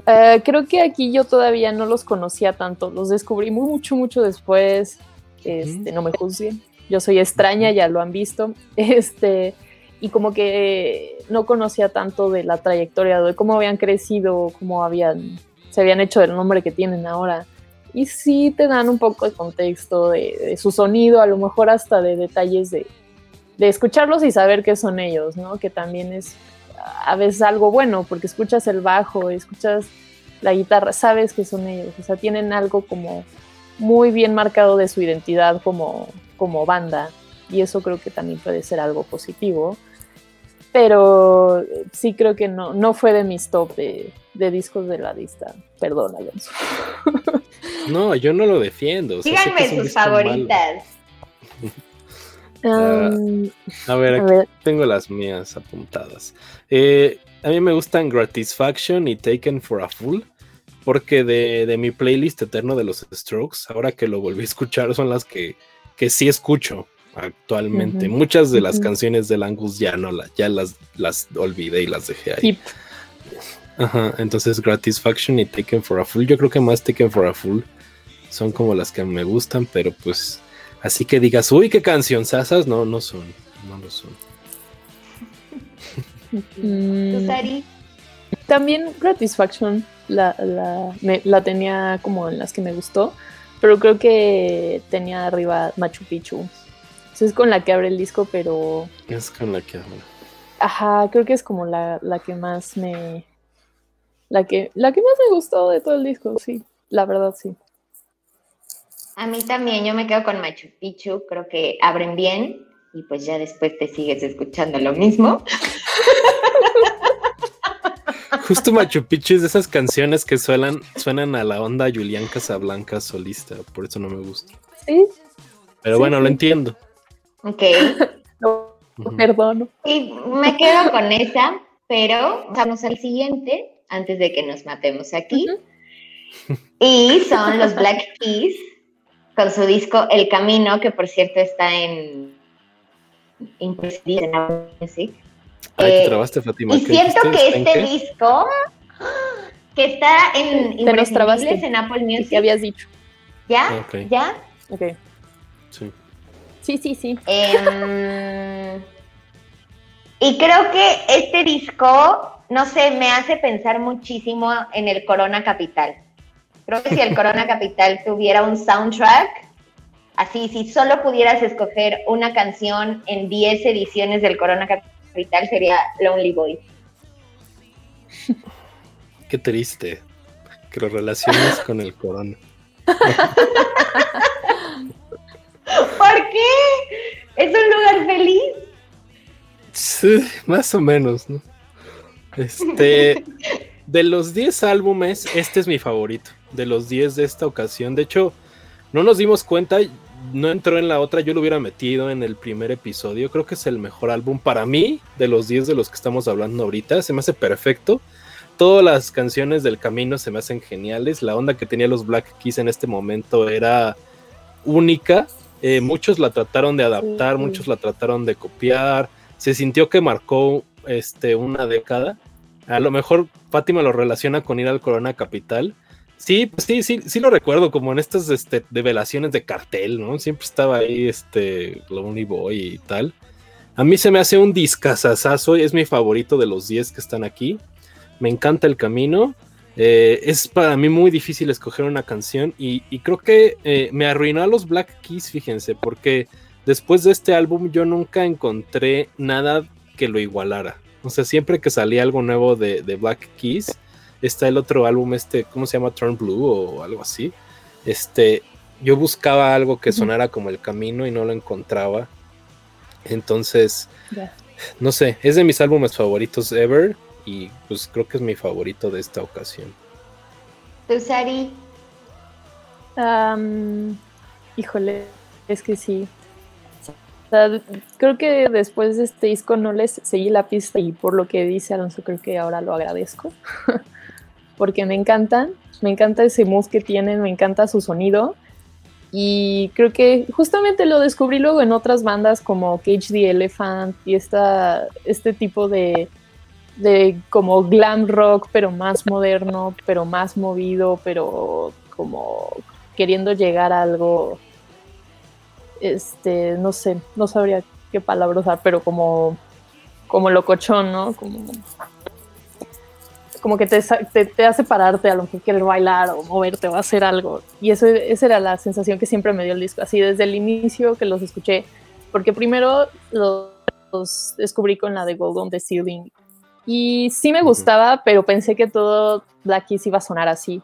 Eh, creo que aquí yo todavía no los conocía tanto, los descubrí mucho, mucho después. Este, no me juzguen. Yo soy extraña, ya lo han visto. Este, y como que no conocía tanto de la trayectoria, de cómo habían crecido, cómo habían, se habían hecho el nombre que tienen ahora. Y sí te dan un poco de contexto de, su sonido, a lo mejor hasta de detalles de, de, escucharlos y saber qué son ellos, ¿no? Que también es a veces algo bueno, porque escuchas el bajo, escuchas la guitarra, sabes que son ellos, o sea, tienen algo como muy bien marcado de su identidad como, como banda y eso creo que también puede ser algo positivo. Pero sí creo que no, no fue de mis top de, discos de la lista. Perdón, Alonso. No, yo no lo defiendo. Díganme sus favoritas. Um, a, ver, aquí tengo las mías apuntadas. Eh, a mí me gustan Gratisfaction y Taken for a Fool porque de, mi playlist eterno de los Strokes, ahora que lo volví a escuchar, son las que, que sí escucho actualmente. Muchas de las canciones de Angus ya no las, ya las, las olvidé y las dejé ahí. Ajá, entonces Gratisfaction y Taken for a Fool. Yo creo que más Taken for a Fool son como las que me gustan, pero pues así que digas, uy, qué canción sasas, no, no son, no lo son. Mm. También Gratisfaction la, la, la tenía como en las que me gustó, pero creo que tenía arriba Machu Picchu. es con la que abre el disco, pero... Es con la que abre. Ajá, creo que es como la, la que más me... La que, la que más me gustó de todo el disco, sí, la verdad sí. A mí también, yo me quedo con Machu Picchu, creo que abren bien y pues ya después te sigues escuchando lo mismo. Justo Machu Picchu es de esas canciones que suenan, suenan a la onda Julián Casablanca solista, por eso no me gusta. Sí. Pero bueno, lo entiendo. Ok. No, Perdono. Y me quedo con esa, pero vamos al siguiente antes de que nos matemos aquí. Y son los Black Keys con su disco El Camino, que por cierto está en imprescindible en Music. Ay, te Eh, trabaste, Fátima. Y ¿qué siento que ¿Está en este qué? disco que está en Te nos trabaste. imprescindibles en Apple ¿Qué Music. habías dicho? ¿Ya? Ok. ¿Ya? Ok. Sí. Sí, sí, sí. Em, y creo que este disco, no sé, me hace pensar muchísimo en el Corona Capital. Creo que si el Corona Capital tuviera un soundtrack, así, si solo pudieras escoger una canción en 10 ediciones del Corona Capital, sería Lonely Boy. Qué triste que lo relaciones con el corona. ¿Por qué? Es un lugar feliz. Sí, más o menos, ¿no? Este, de los 10 álbumes, este es mi favorito. De los 10 de esta ocasión. De hecho, no nos dimos cuenta, no entró en la otra, yo lo hubiera metido en el primer episodio. Creo que es el mejor álbum para mí, de los 10 de los que estamos hablando ahorita. Se me hace perfecto. Todas las canciones del camino se me hacen geniales. La onda que tenía los Black Keys en este momento era única. Eh, muchos la trataron de adaptar, Sí. muchos la trataron de copiar. Se sintió que marcó este, una década. A lo mejor Fátima lo relaciona con ir al Corona Capital. Sí, pues sí, sí, sí lo recuerdo, como en estas este, develaciones de cartel, ¿no? Siempre estaba ahí este Lonely Boy y tal. A mí se me hace un discazazazo, es mi favorito de los 10 que están aquí. Me encanta el camino. Eh, es para mí muy difícil escoger una canción y, y creo que eh, me arruinó a los Black Keys, fíjense, porque después de este álbum yo nunca encontré nada que lo igualara. O sea, siempre que salía algo nuevo de, de Black Keys, está el otro álbum, este, ¿cómo se llama? Turn Blue o algo así. Este, yo buscaba algo que sonara como el camino y no lo encontraba. Entonces, no sé, es de mis álbumes favoritos ever y pues creo que es mi favorito de esta ocasión. Tú, Sari, Am, híjole, es que sí. O sea, creo que después de este disco no les seguí la pista y por lo que dice Alonso creo que ahora lo agradezco. Porque me encantan, me encanta ese mood que tienen, me encanta su sonido. Y creo que justamente lo descubrí luego en otras bandas como Cage the Elephant y esta, este tipo de, de como glam rock, pero más moderno, pero más movido, pero como queriendo llegar a algo, este, no sé, no sabría qué palabra usar, pero como, como locochón, ¿no? Como, como que te, te, te hace pararte a lo mejor querer bailar o moverte o hacer algo. Y eso, esa era la sensación que siempre me dio el disco, así desde el inicio que los escuché, porque primero los, los descubrí con la de Gold on the Ceiling. Y sí me gustaba, pero pensé que todo Black Keys iba a sonar así.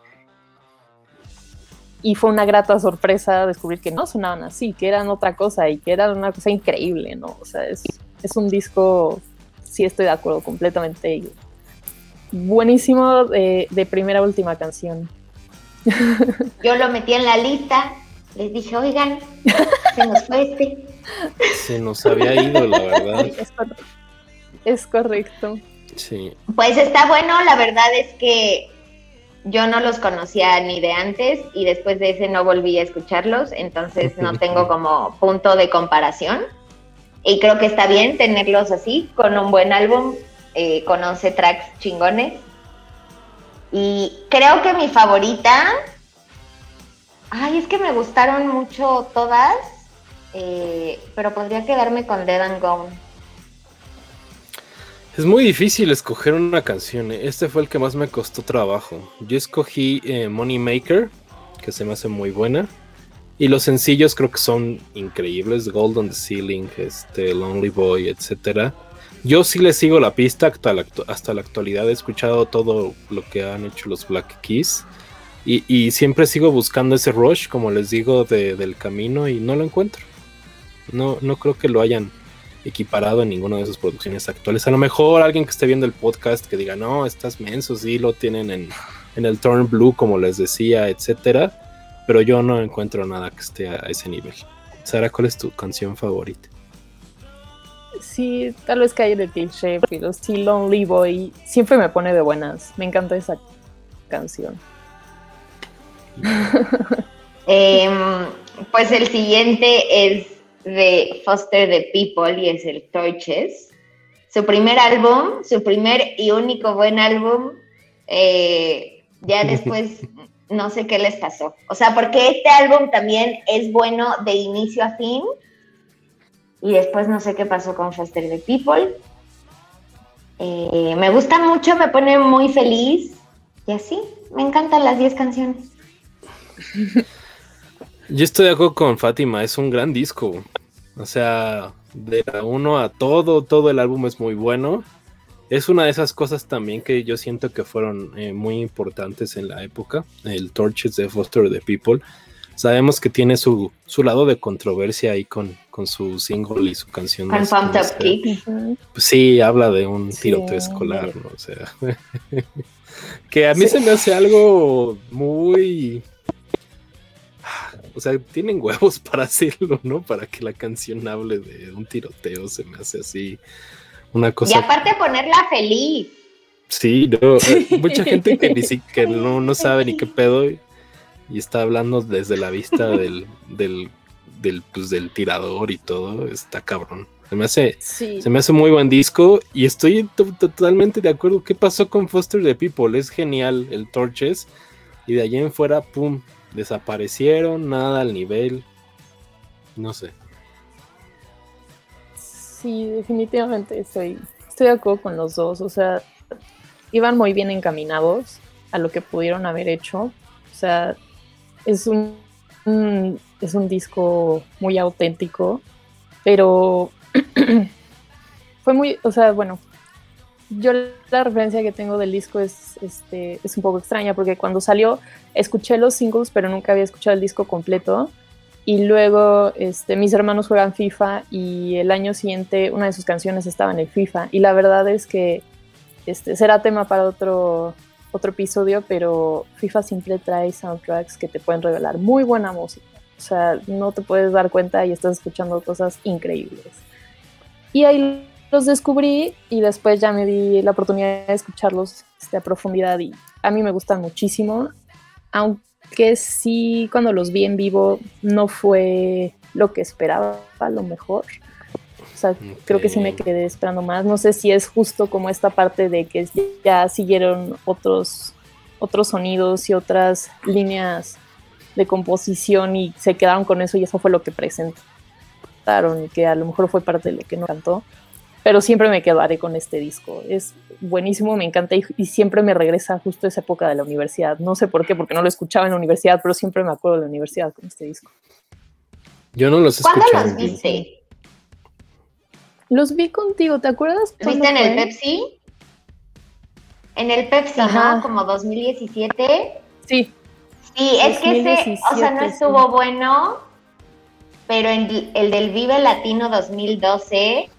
Y fue una grata sorpresa descubrir que no sonaban así, que eran otra cosa y que eran una cosa increíble, ¿no? O sea, es, es un disco, sí estoy de acuerdo completamente. Buenísimo de, de primera a última canción. yo lo metí en la lista. Les dije, oigan, se nos fue este. Se nos había ido, la verdad. Es, cor- es correcto. Sí. Pues está bueno, la verdad es que yo no los conocía ni de antes y después de ese no volví a escucharlos, entonces no tengo como punto de comparación. Y creo que está bien tenerlos así, con un buen álbum, eh, con 11 tracks chingones. Y creo que mi favorita, ay, es que me gustaron mucho todas, eh, pero podría quedarme con Dead and Gone. Es muy difícil escoger una canción. eh. Este fue el que más me costó trabajo. Yo escogí eh, Money Maker, que se me hace muy buena. Y los sencillos creo que son increíbles. Gold on the Ceiling, este, Lonely Boy, etcétera. Yo sí le sigo la pista hasta la, hasta la actualidad. He escuchado todo lo que han hecho los Black Keys. Y, siempre sigo buscando ese rush, como les digo, del camino y no lo encuentro. No, no creo que lo hayan equiparado en ninguna de sus producciones actuales. A lo mejor alguien que esté viendo el podcast que diga, no, estás menso, sí lo tienen en, en el Turn Blue, como les decía, etcétera. Pero yo no encuentro nada que esté a ese nivel. Sara, ¿cuál es tu canción favorita? Sí, tal vez cae de cliché, pero sí Lonely Boy siempre me pone de buenas. Me encanta esa canción. Em, pues el siguiente es de Foster the People y es el Torches. Su primer álbum, su primer y único buen álbum, eh, ya después no sé qué les pasó. O sea, porque este álbum también es bueno de inicio a fin y después no sé qué pasó con Foster the People. Eh, me gusta mucho, me pone muy feliz y así, me encantan las 10 canciones. Yo estoy de acuerdo con Fátima, es un gran disco. O sea, de la uno a todo, todo el álbum es muy bueno. Es una de esas cosas también que yo siento que fueron eh, muy importantes en la época, el Torches de Foster the People. Sabemos que tiene su, su lado de controversia ahí con, con su single y su canción. Con Pues sí, habla de un tiroteo escolar, ¿no? O sea, que a mí se me hace algo muy o sea, tienen huevos para hacerlo, ¿no? Para que la canción hable de un tiroteo, se me hace así una cosa. Y aparte ponerla feliz. Sí, no, eh, mucha gente que ni siquiera no, no sabe ni qué pedo y, está hablando desde la vista del, del, del, pues, del tirador y todo, está cabrón. Se me hace, se me hace muy buen disco y estoy totalmente de acuerdo. ¿Qué pasó con Foster the People? Es genial el Torches y de allá en fuera, pum, desaparecieron, nada al nivel. No sé. Sí, definitivamente estoy, estoy de acuerdo con los dos. O sea, iban muy bien encaminados a lo que pudieron haber hecho. O sea, es un, es un disco muy auténtico, pero fue muy, o sea, bueno, yo la referencia que tengo del disco es, este, es un poco extraña porque cuando salió escuché los singles pero nunca había escuchado el disco completo. Y luego este, mis hermanos juegan FIFA y el año siguiente una de sus canciones estaba en el FIFA. Y la verdad es que este, será tema para otro, otro episodio pero FIFA siempre trae soundtracks que te pueden revelar muy buena música. O sea no te puedes dar cuenta y estás escuchando cosas increíbles. Y ahí los descubrí y después ya me di la oportunidad de escucharlos este, a profundidad y a mí me gustan muchísimo, aunque sí cuando los vi en vivo no fue lo que esperaba a lo mejor. O sea, creo que sí me quedé esperando más. No sé si es justo como esta parte de que ya siguieron otros, otros sonidos y otras líneas de composición y se quedaron con eso y eso fue lo que presentaron y que a lo mejor fue parte de lo que no cantó pero siempre me quedaré con este disco. Es buenísimo, me encanta y, siempre me regresa justo a esa época de la universidad. No sé por qué, porque no lo escuchaba en la universidad, pero siempre me acuerdo de la universidad con este disco. Yo no los escuché. ¿Cuándo los viste? Los vi contigo, ¿te acuerdas? ¿Viste en el Pepsi? En el Pepsi, ¿no? Como 2017. Sí. Sí, es que ese, o sea, no estuvo bueno, pero el, el del Vive Latino 2012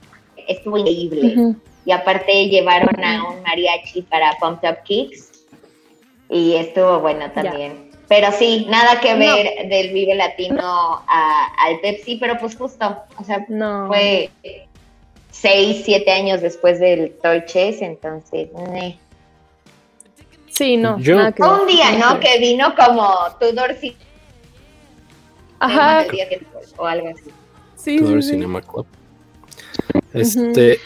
estuvo increíble. Y aparte llevaron a un mariachi para Pump Up Kicks y estuvo bueno también. Pero sí, nada que ver del Vive Latino al Pepsi, pero pues justo, o sea, fue seis, siete años después del Torches, entonces... Sí, no. un día, ¿no? Que vino como Tudor Ajá. o algo así. Sí, Tudor Cinema Club. Este,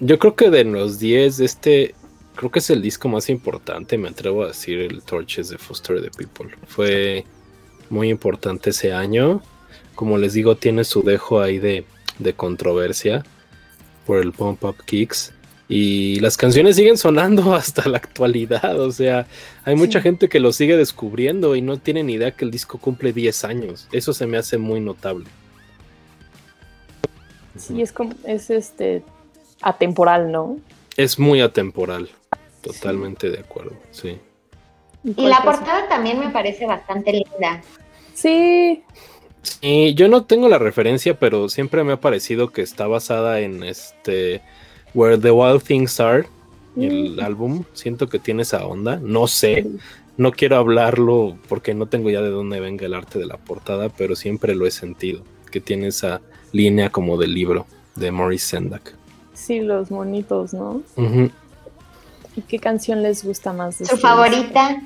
yo creo que de los 10, este, creo que es el disco más importante, me atrevo a decir, el Torches de Foster the People. Fue muy importante ese año. Como les digo, tiene su dejo ahí de, de controversia por el Pump Up Kicks. Y las canciones siguen sonando hasta la actualidad. O sea, hay mucha gente que lo sigue descubriendo y no tienen idea que el disco cumple 10 años. Eso se me hace muy notable. Sí, es como, es este atemporal, ¿no? Es muy atemporal. Totalmente de acuerdo, sí. Y la portada también me parece bastante linda. Sí. Sí, yo no tengo la referencia, pero siempre me ha parecido que está basada en este Where the Wild Things Are, el Mm. álbum. Siento que tiene esa onda. No sé, no quiero hablarlo porque no tengo ya de dónde venga el arte de la portada, pero siempre lo he sentido, que tiene esa línea como del libro de Maurice Sendak. Sí, los monitos, ¿no? ¿Y qué canción les gusta más? de ¿Su favorita?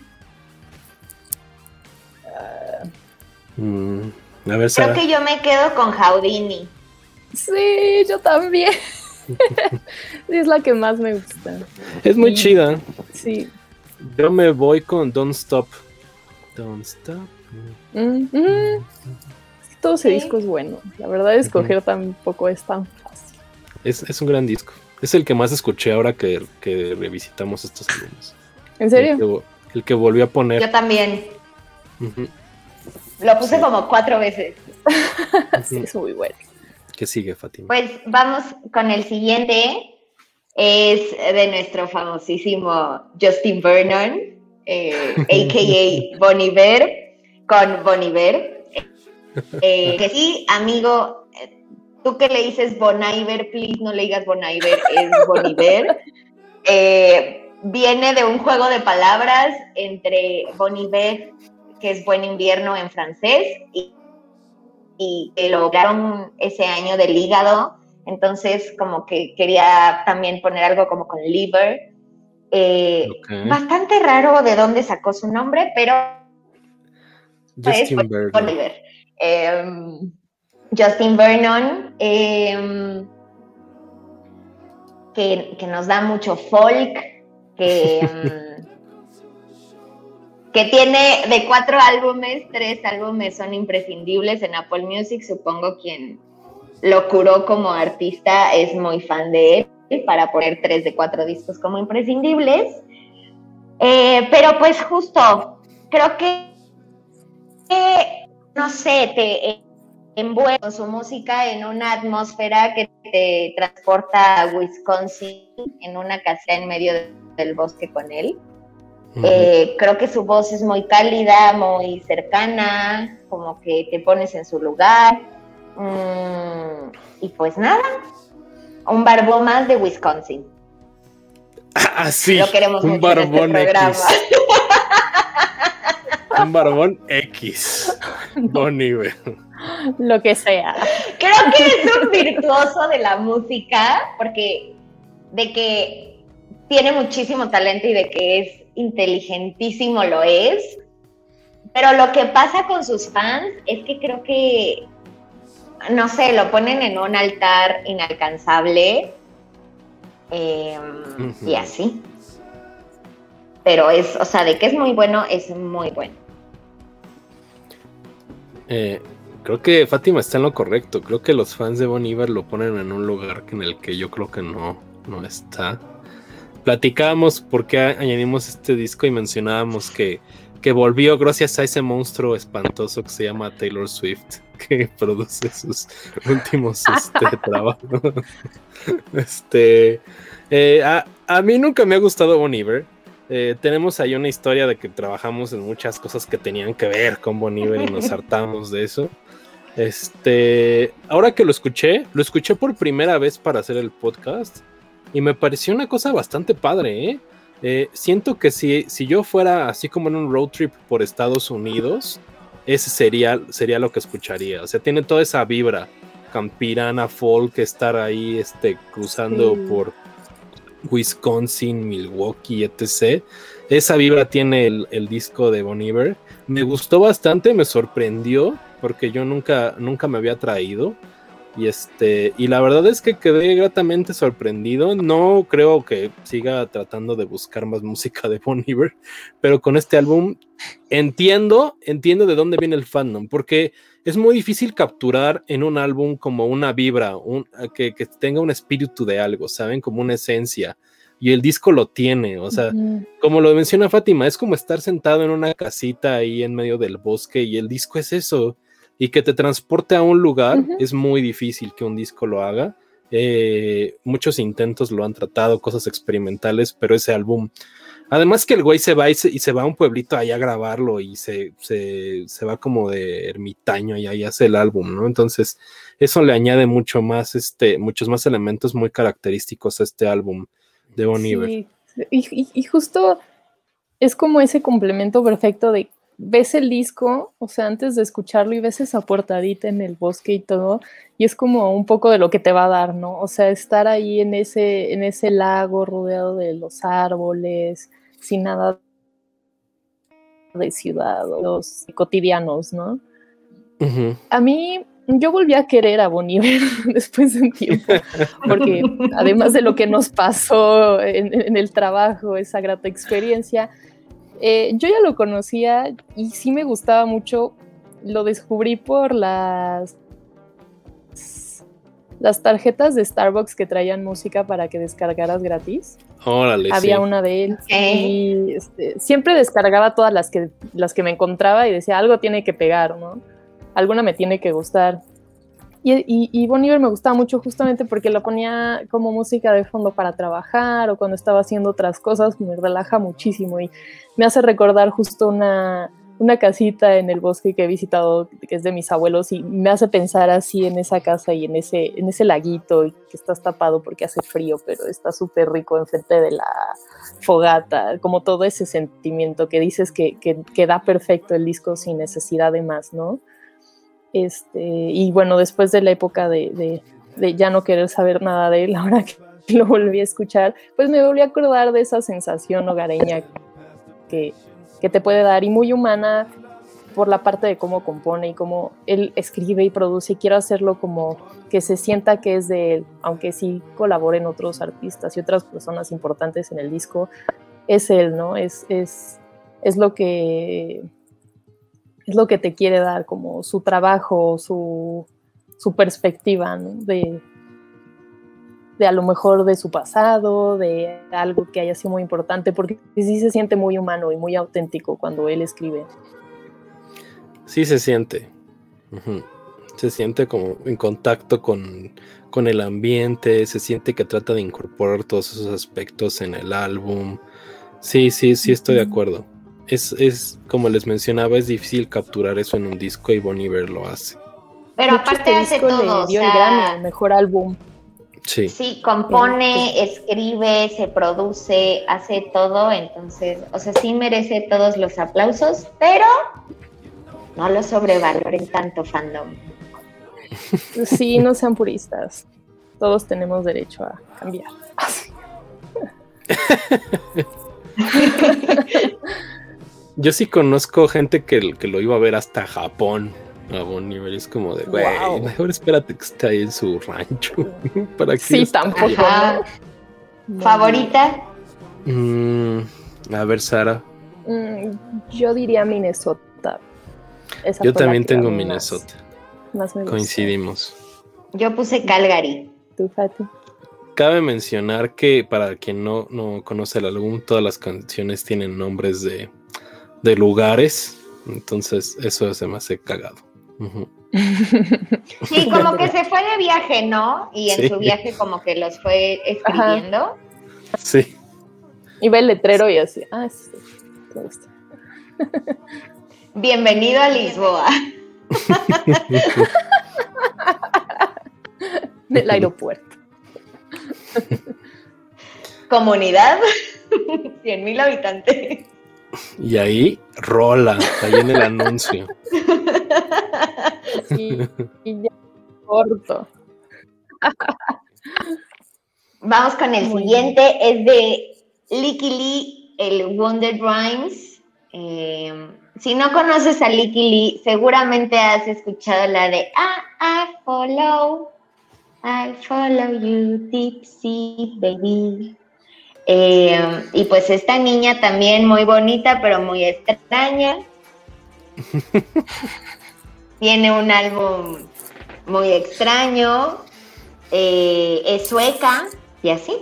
Mm, A ver, Creo que yo me quedo con Houdini. Sí, yo también. Sí, es la que más me gusta. Es muy Sí. chida. Sí. Yo me voy con Don't Stop. Don't Stop. Mm, mm. Todo ese Sí. disco es bueno. La verdad, escoger tampoco es tan fácil. Es, es un gran disco. Es el que más escuché ahora que, que revisitamos estos álbumes. ¿En El serio? que, el que volví a poner. Yo también. Ujú, Lo puse Sí. como cuatro veces. Sí, es muy bueno. ¿Qué sigue, Fátima? Pues vamos con el siguiente. Es de nuestro famosísimo Justin Vernon, eh, a.k.a. Bon Iver, con Bon Iver. Eh, que sí, amigo, tú que le dices Bon Iver, please no le digas Bon Iver, es Bon Iver. Eh, viene de un juego de palabras entre Bon Iver, que es buen invierno en francés, y, y que lograron ese año del hígado. Entonces, como que quería también poner algo como con liver. Eh. Bastante raro de dónde sacó su nombre, pero Justin Vernon. Em, Justin Vernon, em, que, que nos da mucho folk, que, em, que tiene de cuatro álbumes, tres álbumes son imprescindibles en Apple Music. Supongo quien lo curó como artista es muy fan de él para poner tres de cuatro discos como imprescindibles. Eh, pero pues justo, creo que, no sé, te envuelve con su música en una atmósfera que te transporta a Wisconsin en una casa en medio de- del bosque con él. Eh, creo que su voz es muy cálida, muy cercana, como que te pones en su lugar. Mm, y pues nada, un barbo más de Wisconsin. Ah, sí. Lo queremos un este barbón. X. Un barbón X. Bon Iver. Lo que sea. Creo que es un virtuoso de la música, porque de que tiene muchísimo talento y de que es inteligentísimo lo es. Pero lo que pasa con sus fans es que creo que, no sé, lo ponen en un altar inalcanzable eh, Ujú. y así. Pero es, o sea, de que es muy bueno, es muy bueno. Eh, creo que Fátima está en lo correcto. Creo que los fans de Bon Iver lo ponen en un lugar en el que yo creo que no, no está. Platicábamos por qué añadimos este disco y mencionábamos que, que volvió gracias a ese monstruo espantoso que se llama Taylor Swift, que produce sus últimos este, trabajos. Este, eh, a, a mí nunca me ha gustado Bon Iver. Eh, tenemos ahí una historia de que trabajamos en muchas cosas que tenían que ver con Bon Iver y nos hartamos de eso. Este, ahora que lo escuché, lo escuché por primera vez para hacer el podcast y me pareció una cosa bastante padre, ¿eh? Eh, siento que si, si yo fuera así como en un road trip por Estados Unidos, ese sería, sería lo que escucharía. O sea, tiene toda esa vibra campirana, folk, estar ahí este, cruzando Sí. por Wisconsin, Milwaukee, etc. Esa vibra tiene el, el disco de Bon Iver. Me gustó bastante, me sorprendió, porque yo nunca, nunca me había traído. Y este, y la verdad es que quedé gratamente sorprendido. No creo que siga tratando de buscar más música de Bon Iver, pero con este álbum entiendo, entiendo de dónde viene el fandom, porque es muy difícil capturar en un álbum como una vibra, un, que, que tenga un espíritu de algo, ¿saben? Como una esencia. Y el disco lo tiene, o sea, como lo menciona Fátima, es como estar sentado en una casita ahí en medio del bosque y el disco es eso. Y que te transporte a un lugar es muy difícil que un disco lo haga. Eh, muchos intentos lo han tratado, cosas experimentales, pero ese álbum Además que el güey se va y se, va a un pueblito ahí a grabarlo y se, se, va como de ermitaño y ahí hace el álbum, ¿no? Entonces, eso le añade mucho más, este, muchos más elementos muy característicos a este álbum de Bon Sí. y, justo es como ese complemento perfecto de ves el disco, o sea, antes de escucharlo y ves esa portadita en el bosque y todo, y es como un poco de lo que te va a dar, ¿no? O sea, estar ahí en ese, en ese lago rodeado de los árboles, sin nada de ciudad los cotidianos, ¿no? A mí, yo volví a querer a Boniver después de un tiempo, porque además de lo que nos pasó en el trabajo, esa grata experiencia, eh, yo ya lo conocía y sí me gustaba mucho. Lo descubrí por las las tarjetas de Starbucks que traían música para que descargaras gratis. Órale, Había una de él. Y este, siempre descargaba todas las que, las que me encontraba y decía, algo tiene que pegar, ¿no? Alguna me tiene que gustar. Y, y, me gustaba mucho justamente porque lo ponía como música de fondo para trabajar o cuando estaba haciendo otras cosas, me relaja muchísimo y me hace recordar justo una, una casita en el bosque que he visitado, que es de mis abuelos, y me hace pensar así en esa casa y en ese, en ese laguito que estás tapado porque hace frío, pero está súper rico enfrente de la fogata, como todo ese sentimiento que dices que, que da perfecto el disco sin necesidad de más, ¿no? Este, y bueno, después de la época de, ya no querer saber nada de él, ahora que lo volví a escuchar, pues me volví a acordar de esa sensación hogareña que, te puede dar y muy humana por la parte de cómo compone y cómo él escribe y produce. Y quiero hacerlo como que se sienta que es de él, aunque sí colaboren otros artistas y otras personas importantes en el disco, es él, ¿no? Es, es, es lo que es lo que te quiere dar, como su trabajo, su, su perspectiva de, de a lo mejor de su pasado, de algo que haya sido muy importante, porque sí se siente muy humano y muy auténtico cuando él escribe. Sí se siente. Se siente como en contacto con, con, el ambiente, se siente que trata de incorporar todos esos aspectos en el álbum. Sí, sí, sí estoy de acuerdo es, como les mencionaba, es difícil capturar eso en un disco y Bon Iver lo hace. Pero aparte este hace todo. Le dio el Grammy, el mejor álbum. Sí. Sí, compone, escribe, se produce, hace todo, entonces, o sea, sí merece todos los aplausos, pero no lo sobrevaloren tanto fandom. Sí, no sean puristas. Todos tenemos derecho a cambiar. Yo sí conozco gente que, que lo iba a ver hasta Japón a Bon nivel Es como de, güey, mejor espérate que esté ahí en su rancho. ¿Para sí, tampoco. ¿Favorita? Mm, a ver, Sara. Mm, yo diría Minnesota. yo también tengo Minnesota. Más, Coincidimos. Yo puse Calgary. ¿Tú, Fati? Cabe mencionar que para quien no, no conoce el álbum, todas las canciones tienen nombres de de lugares. Entonces, eso se me hace cagado. Sí, como que se fue de viaje, ¿no? Y en su viaje como que los fue escribiendo. Sí. Y ve el letrero y así, ah, sí, Bienvenido a Lisboa. Del aeropuerto. Comunidad, 100 mil habitantes. Y ahí rola, ahí en el anuncio. Y ya corto. Vamos con el siguiente, es de Licky Lee, el Wonder Rhymes. Em, si no conoces a Licky Lee, seguramente has escuchado la de ah, I follow, I follow you, deep sea, baby. Eh, y pues esta niña también muy bonita, pero muy extraña. Tiene un álbum muy extraño. Eh, es sueca y así.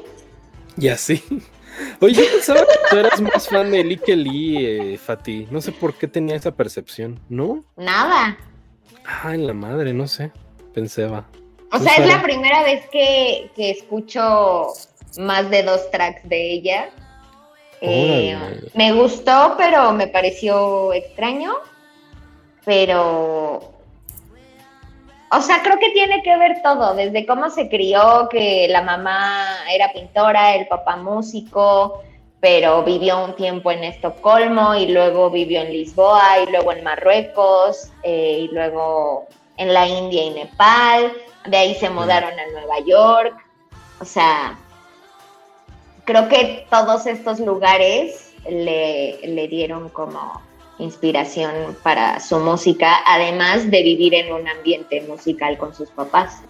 Y así. Oye, yo pensaba que tú eras más fan de que Lee, eh, Fati. No sé por qué tenía esa percepción, ¿no? Nada. Ay, la madre, no sé. Pensaba. O sea, es la primera vez que, que escucho más de dos tracks de ella. Eh, me gustó, pero me pareció extraño. Pero o sea, creo que tiene que ver todo, desde cómo se crió, que la mamá era pintora, el papá músico, pero vivió un tiempo en Estocolmo y luego vivió en Lisboa y luego en Marruecos eh, y luego en la India y Nepal. De ahí se mudaron a Nueva York. O sea, creo que todos estos lugares le, le dieron como inspiración para su música, además de vivir en un ambiente musical con sus papás.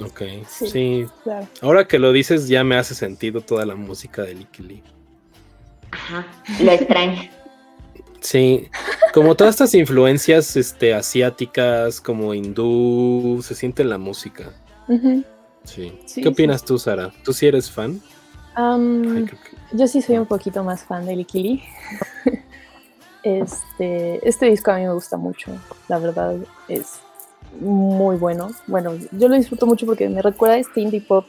Ok, sí. Ahora que lo dices ya me hace sentido toda la música de Licky Ajá, lo extraño. Sí, como todas estas influencias este, asiáticas, como hindú, se siente en la música. sí. ¿Qué opinas tú, Sara? ¿Tú sí eres fan? Yo sí soy un poquito más fan de Licky Este, este disco a mí me gusta mucho, la verdad es muy bueno. Bueno, yo lo disfruto mucho porque me recuerda a este indie pop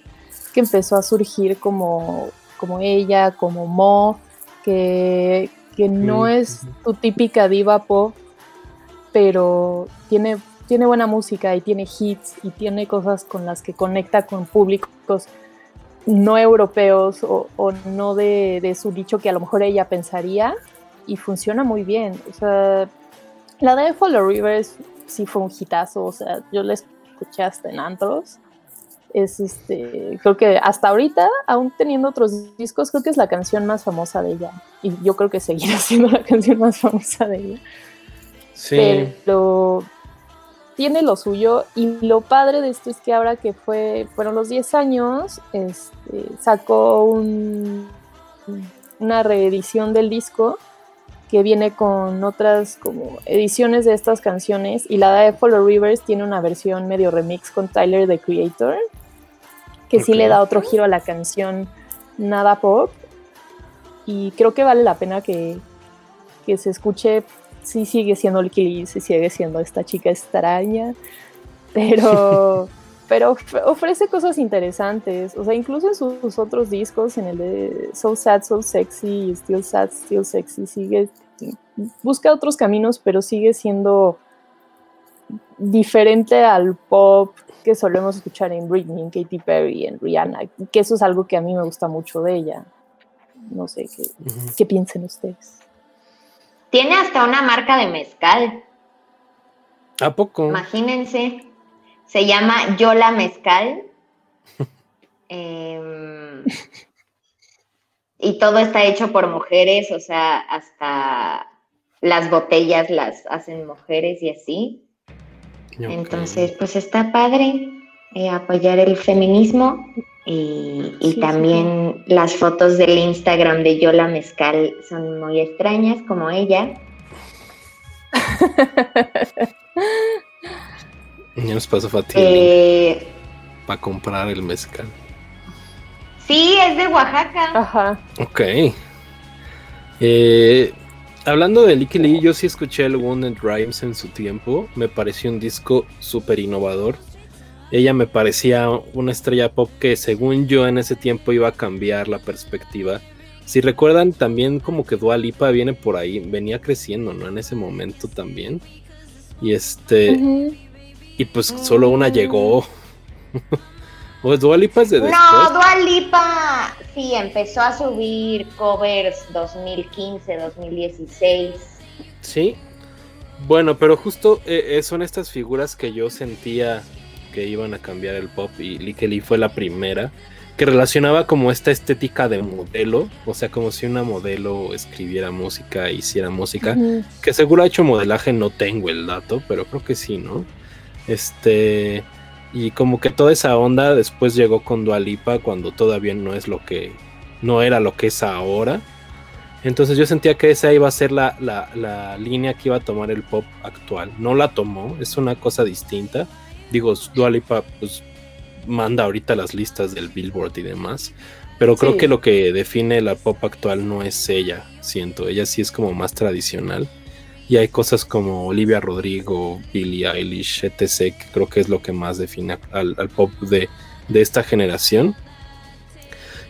que empezó a surgir como, como ella, como Mo, que, que no es tu típica diva pop, pero tiene, tiene buena música y tiene hits y tiene cosas con las que conecta con públicos no europeos o, o no de, de, su dicho que a lo mejor ella pensaría y funciona muy bien. O sea, la de Follow Rivers sí fue un hitazo, o sea, yo la escuché hasta en antros. Es este, creo que hasta ahorita, aún teniendo otros discos, creo que es la canción más famosa de ella. Y yo creo que seguirá siendo la canción más famosa de ella. Sí. Pero tiene lo suyo y lo padre de esto es que ahora que fue, fueron los 10 años, este, sacó un, una reedición del disco que viene con otras como ediciones de estas canciones y la de Follow Rivers tiene una versión medio remix con Tyler the Creator que sí le da otro giro a la canción nada pop y creo que vale la pena que, que se escuche sí sigue siendo el Lee, sí sigue siendo esta chica extraña pero pero ofrece cosas interesantes, o sea, incluso en sus otros discos, en el de So Sad, So Sexy, Still Sad, Still Sexy, sigue, busca otros caminos, pero sigue siendo diferente al pop que solemos escuchar en Britney, en Katy Perry, en Rihanna, que eso es algo que a mí me gusta mucho de ella. No sé qué, qué piensen ustedes. Tiene hasta una marca de mezcal. ¿A poco? Imagínense. Se llama Yola Mezcal. Em, y todo está hecho por mujeres, o sea, hasta las botellas las hacen mujeres y así. Entonces, pues está padre eh, apoyar el feminismo y, también las fotos del Instagram de Yola Mezcal son muy extrañas, como ella. Ya nos pasó Fatih. Eh, para comprar el mezcal. Sí, es de Oaxaca. Ajá. Ok. Eh, hablando de Licky Lee, yo sí escuché el Wounded Rhymes en su tiempo. Me pareció un disco súper innovador. Ella me parecía una estrella pop que según yo en ese tiempo iba a cambiar la perspectiva. Si recuerdan, también como que Dua Lipa viene por ahí, venía creciendo, ¿no? En ese momento también. Y este... Y pues solo una llegó. ¿O es Dualipa es de después? No, Dualipa sí empezó a subir covers 2015, 2016. Sí. Bueno, pero justo eh, eh, son estas figuras que yo sentía que iban a cambiar el pop y Lee fue la primera que relacionaba como esta estética de modelo, o sea, como si una modelo escribiera música, hiciera música, que seguro ha hecho modelaje, no tengo el dato, pero creo que sí, ¿no? Este. Y como que toda esa onda después llegó con Dualipa cuando todavía no es lo que. No era lo que es ahora. Entonces yo sentía que esa iba a ser la, la, línea que iba a tomar el pop actual. No la tomó, es una cosa distinta. Digo, Dualipa pues manda ahorita las listas del Billboard y demás. Pero creo que lo que define la pop actual no es ella, siento. Ella sí es como más tradicional. Y hay cosas como Olivia Rodrigo, Billie Eilish, etc., que creo que es lo que más define al, pop de, esta generación.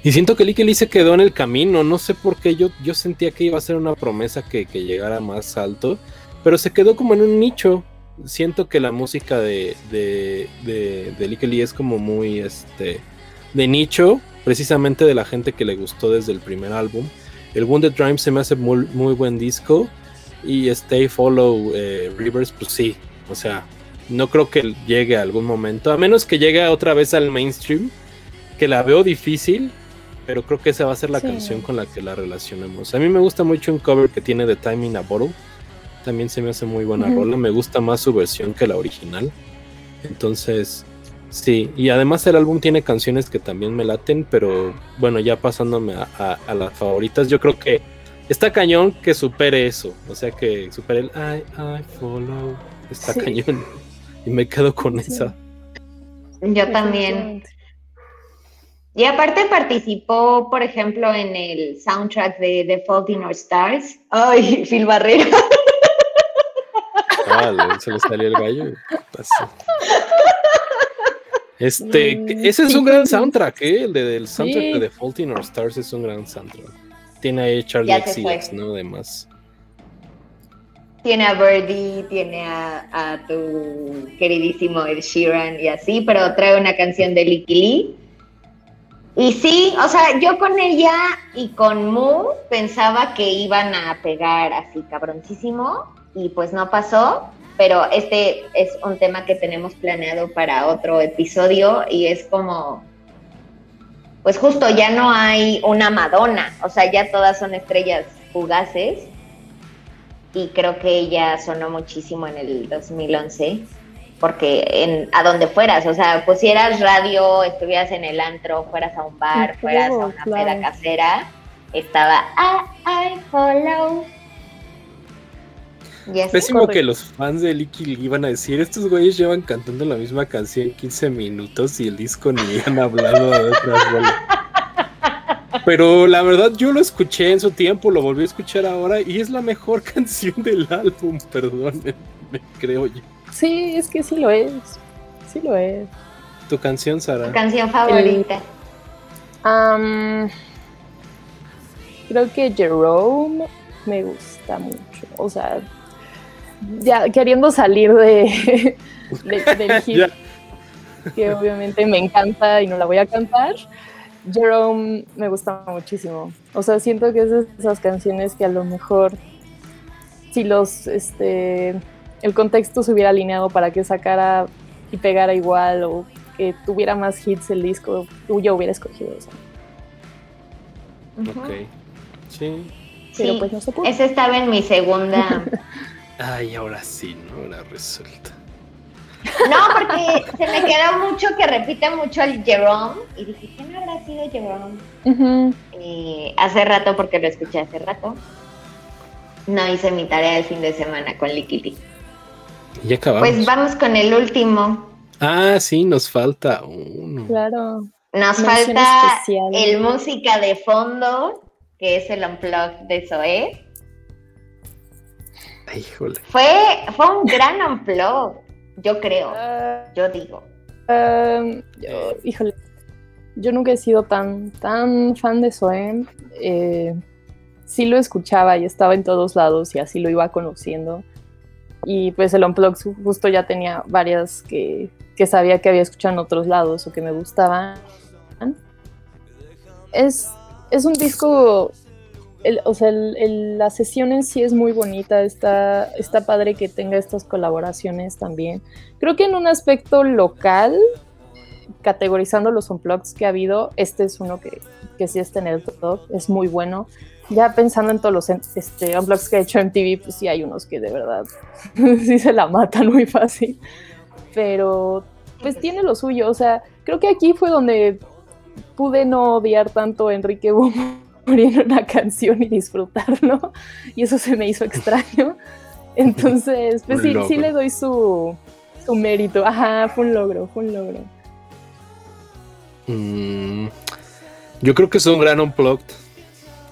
Y siento que Licky Lee se quedó en el camino, no sé por qué, yo, yo sentía que iba a ser una promesa que, que llegara más alto, pero se quedó como en un nicho. Siento que la música de, de, de, de Lee es como muy este, de nicho, precisamente de la gente que le gustó desde el primer álbum. El Wounded Dream se me hace muy, muy buen disco. Y Stay Follow eh, Rivers, pues sí, o sea, no creo que llegue a algún momento, a menos que llegue otra vez al mainstream, que la veo difícil, pero creo que esa va a ser la Sí. canción con la que la relacionemos. A mí me gusta mucho un cover que tiene de Time in a Bottle, también se me hace muy buena rola, me gusta más su versión que la original. Entonces, sí, y además el álbum tiene canciones que también me laten, pero bueno, ya pasándome a, a- a las favoritas, yo creo que está cañón que supere eso, o sea que supere el I, I follow, está Sí. cañón, y me quedo con Sí. esa. Yo también. Y aparte participó, por ejemplo, en el soundtrack de The Fault in Our Stars. Ay, Phil Barrera. Se le salió el gallo. Este, Mm, ese es sí, un gran soundtrack, ¿eh? El de- del soundtrack Sí. de The Fault in Our Stars es un gran soundtrack. Tiene ahí Charlie. XCX, ¿no? Además. Tiene a Birdie, tiene a, a tu queridísimo Ed Sheeran y así, pero trae una canción de Licky Lee. Y sí, o sea, yo con ella y con Mu pensaba que iban a pegar así cabroncísimo y pues no pasó, pero este es un tema que tenemos planeado para otro episodio y es como, pues justo ya no hay una Madonna, o sea, ya todas son estrellas fugaces y creo que ella sonó muchísimo en el 2011 porque en, a donde fueras, o sea, pusieras radio, estuvieras en el antro, fueras a un bar, fueras a una peda casera, estaba I, I follow. Pésimo que los fans de Licky Lee iban a decir, estos güeyes llevan cantando la misma canción 15 minutos y el disco ni han hablado de otras rolas. Pero la verdad yo lo escuché en su tiempo, lo volví a escuchar ahora y es la mejor canción del álbum, perdónenme, creo yo. Sí, es que sí lo es. Sí lo es. Tu canción, Tu Sara. canción favorita. Am, creo que Jerome me gusta mucho. O sea, ya queriendo salir de, de- del que obviamente me encanta y no la voy a cantar. Jerome me gusta muchísimo. O sea, siento que es de esas canciones que a lo mejor si los este el contexto se hubiera alineado para que sacara y pegara igual o que tuviera más hits el disco, yo hubiera escogido eso. Ok. Sí. Pero Sí, pues no se pudo. esa estaba en mi segunda. Ay, ahora sí, ¿no? Ahora resulta. No, porque se me quedó mucho que repite mucho el Jerome. Y dije, ¿quién habrá sido Jerome? Eh, hace rato, porque lo escuché hace rato. No hice mi tarea el fin de semana con Liquidi. Y ya acabamos. Pues vamos con el último. Ah, sí, nos falta uno. Claro. Nos Mención falta especial. el música de fondo, que es el unplug de Zoé. Híjole. Fue, fue un gran unplug, yo creo, Ah, yo digo. Um, yo- híjole, yo nunca he sido tan, tan fan de Zoe. Eh, sí lo escuchaba y estaba en todos lados y así lo iba conociendo. Y pues el Unplugged justo ya tenía varias que, que sabía que había escuchado en otros lados o que me gustaban. Es, es un disco, el- o sea, el- el- la sesión en sí es muy bonita, está, está padre que tenga estas colaboraciones también. Creo que en un aspecto local, categorizando los unplugs que ha habido, este es uno que, que sí está en el top, es muy bueno. Ya pensando en todos los este, unplugs que ha hecho MTV, pues sí hay unos que de verdad sí se la matan muy fácil. Pero pues tiene lo suyo, o sea, creo que aquí fue donde pude no odiar tanto a Enrique Boom en una canción y disfrutarlo, y eso se me hizo extraño. Entonces, pues sí, le doy su, su mérito. Ajá, fue un logro, fue un logro. Mm, yo creo que es un gran unplugged.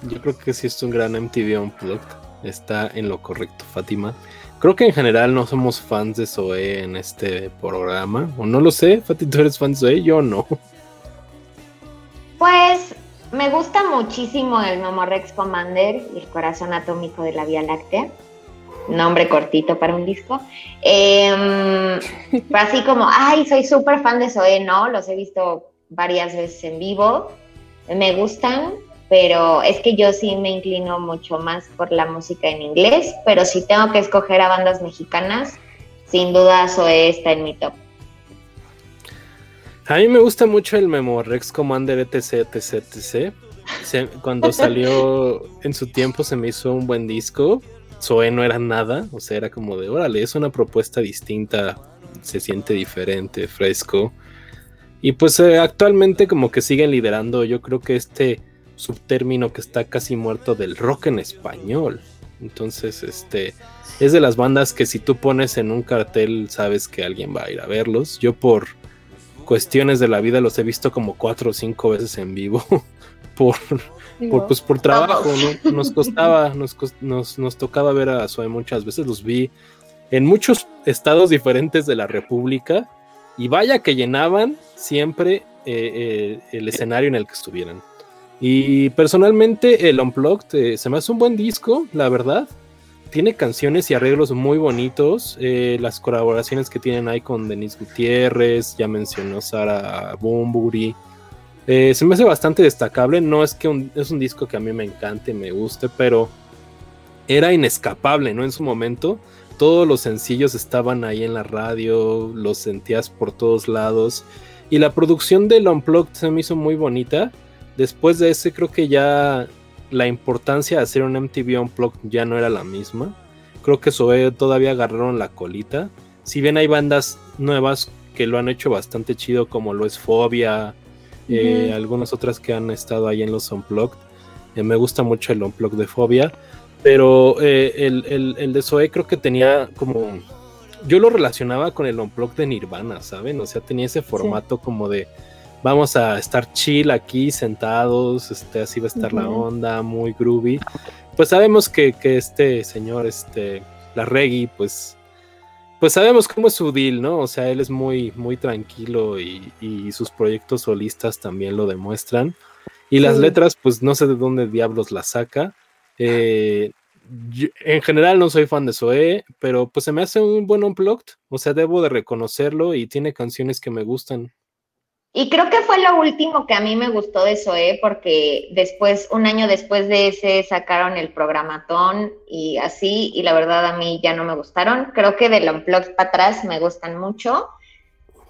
Yo creo que sí es un gran MTV unplugged. Está en lo correcto, Fátima. Creo que en general no somos fans de Zoe en este programa. O no lo sé, Fati, ¿tú eres fan de Zoe? Yo no. Pues me gusta muchísimo el Memorex Commander y el corazón atómico de la Vía Láctea. Nombre cortito para un disco. Em, así como, ay, soy súper fan de Zoe, no, los he visto varias veces en vivo. Me gustan, pero es que yo sí me inclino mucho más por la música en inglés, pero si tengo que escoger a bandas mexicanas, sin duda Zoe está en mi top. A mí me gusta mucho el Memorex Commander etc, etc, etc. cuando salió en su tiempo se me hizo un buen disco. Zoe no era nada, o sea, era como de, órale, es una propuesta distinta, se siente diferente, fresco. Y pues eh, actualmente como que siguen liderando, yo creo que este subtérmino que está casi muerto del rock en español. Entonces, este es de las bandas que si tú pones en un cartel sabes que alguien va a ir a verlos. Yo por cuestiones de la vida los he visto como cuatro o cinco veces en vivo por, por, pues, por trabajo. Nos costaba, nos, nos, nos, tocaba ver a Zoe muchas veces, los vi en muchos estados diferentes de la República y vaya que llenaban siempre eh, eh, el escenario en el que estuvieran. Y personalmente el Unplugged eh, se me hace un buen disco, la verdad tiene canciones y arreglos muy bonitos. Eh, las colaboraciones que tienen ahí con Denise Gutiérrez, ya mencionó Sara Bumburi. Eh, se me hace bastante destacable. No es que es un disco que a mí me encante, me guste, pero era inescapable, ¿no? En su momento. Todos los sencillos estaban ahí en la radio, los sentías por todos lados. Y la producción del Unplugged se me hizo muy bonita. Después de ese creo que ya la importancia de hacer un MTV Unplugged ya no era la misma. Creo que Zoe todavía agarraron la colita. Si bien hay bandas nuevas que lo han hecho bastante chido, como lo es Fobia, eh, algunas otras que han estado ahí en los Unplugged. Eh, me gusta mucho el Unplugged de Fobia, pero eh, el, de Zoe creo que tenía como. Yo lo relacionaba con el Unplugged de Nirvana, ¿saben? O sea, tenía ese formato como de vamos a estar chill aquí sentados, este, así va a estar la onda, muy groovy. Pues sabemos que, este señor, este, la Reggie, pues, pues sabemos cómo es su deal, ¿no? O sea, él es muy, muy tranquilo y, sus proyectos solistas también lo demuestran. Y las letras, pues no sé de dónde diablos las saca. Eh, en general no soy fan de Zoe, pero pues se me hace un buen unplugged. O sea, debo de reconocerlo y tiene canciones que me gustan. Y creo que fue lo último que a mí me gustó de Zoe, porque después, un año después de ese, sacaron el programatón y así, y la verdad a mí ya no me gustaron. Creo que de Unplugged para atrás me gustan mucho.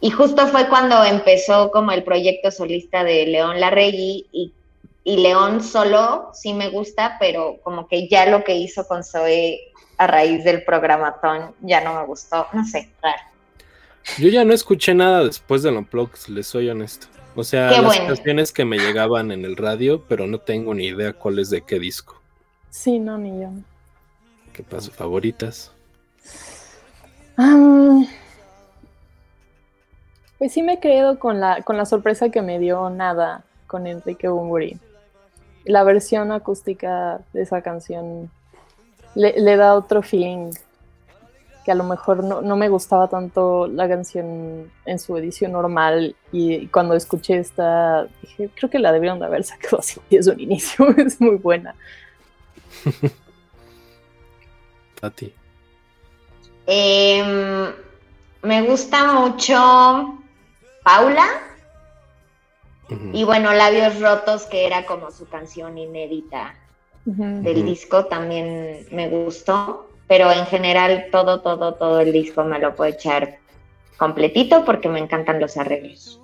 Y justo fue cuando empezó como el proyecto solista de León Larregui y, y León solo sí me gusta, pero como que ya lo que hizo con Zoe a raíz del programatón ya no me gustó, no sé, raro. Yo ya no escuché nada después de Unplugged, les soy honesto. O sea, las canciones que me llegaban en el radio, pero no tengo ni idea cuál es de qué disco. Sí, no, ni yo. ¿Qué pasó? ¿Favoritas? pues sí me quedo con la, con la sorpresa que me dio Nada con Enrique Bumburi. La versión acústica de esa canción le, le da otro feeling que a lo mejor no, me gustaba tanto la canción en su edición normal y, cuando escuché esta dije, creo que la debieron de haber sacado así desde un inicio, es muy buena. a ti. Em, me gusta mucho Paula. Y bueno, Labios Rotos, que era como su canción inédita del disco, también me gustó pero en general todo, todo, todo el disco me lo puedo echar completito porque me encantan los arreglos.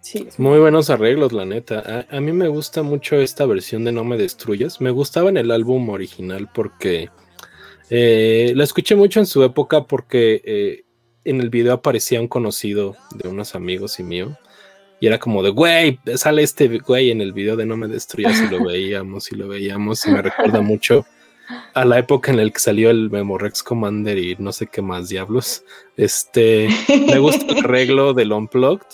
Sí. Muy buenos arreglos, la neta. A, mí me gusta mucho esta versión de No me destruyas. Me gustaba en el álbum original porque eh, la escuché mucho en su época porque eh, en el video aparecía un conocido de unos amigos y mío. Y era como de, güey, sale este güey en el video de No me destruyas y lo veíamos y lo veíamos y me recuerda mucho a la época en la que salió el Memorex Commander y no sé qué más diablos. Este, me gusta el arreglo del Unplugged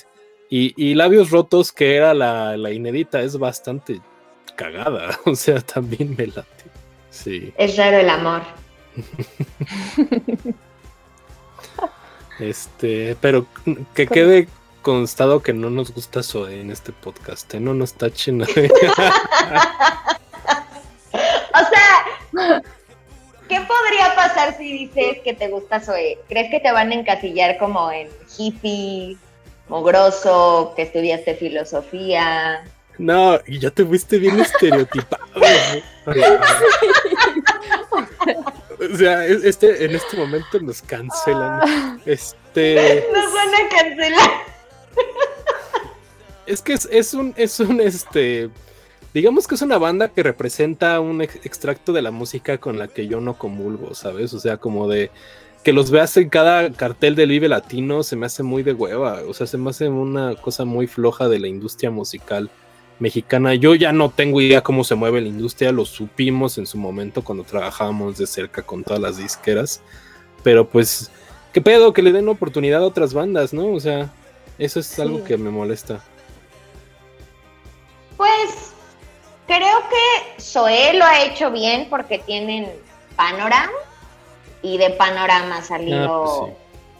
y, Labios Rotos, que era la, inédita, es bastante cagada. O sea, también me late. Sí. Es raro el amor. este, pero que quede constado que no nos gusta Zoe en este podcast, ¿eh? No nos tachen. o sea, ¿qué podría pasar si dices que te gusta Zoe? ¿Crees que te van a encasillar como en hippie, mogroso, que estudiaste filosofía? No, y ya te fuiste bien estereotipado. o sea, este, en este momento nos cancelan. Este. Nos van a cancelar. Es que es, un, es un, este, digamos que es una banda que representa un extracto de la música con la que yo no comulgo, ¿sabes? O sea, como de que los veas en cada cartel del Vive Latino se me hace muy de hueva, o sea, se me hace una cosa muy floja de la industria musical mexicana. Yo ya no tengo idea cómo se mueve la industria, lo supimos en su momento cuando trabajábamos de cerca con todas las disqueras, pero pues, ¿qué pedo? Que le den oportunidad a otras bandas, ¿no? O sea, eso es algo que me molesta. Pues creo que Zoé lo ha hecho bien porque tienen Panorama y de Panorama ha salido ah, pues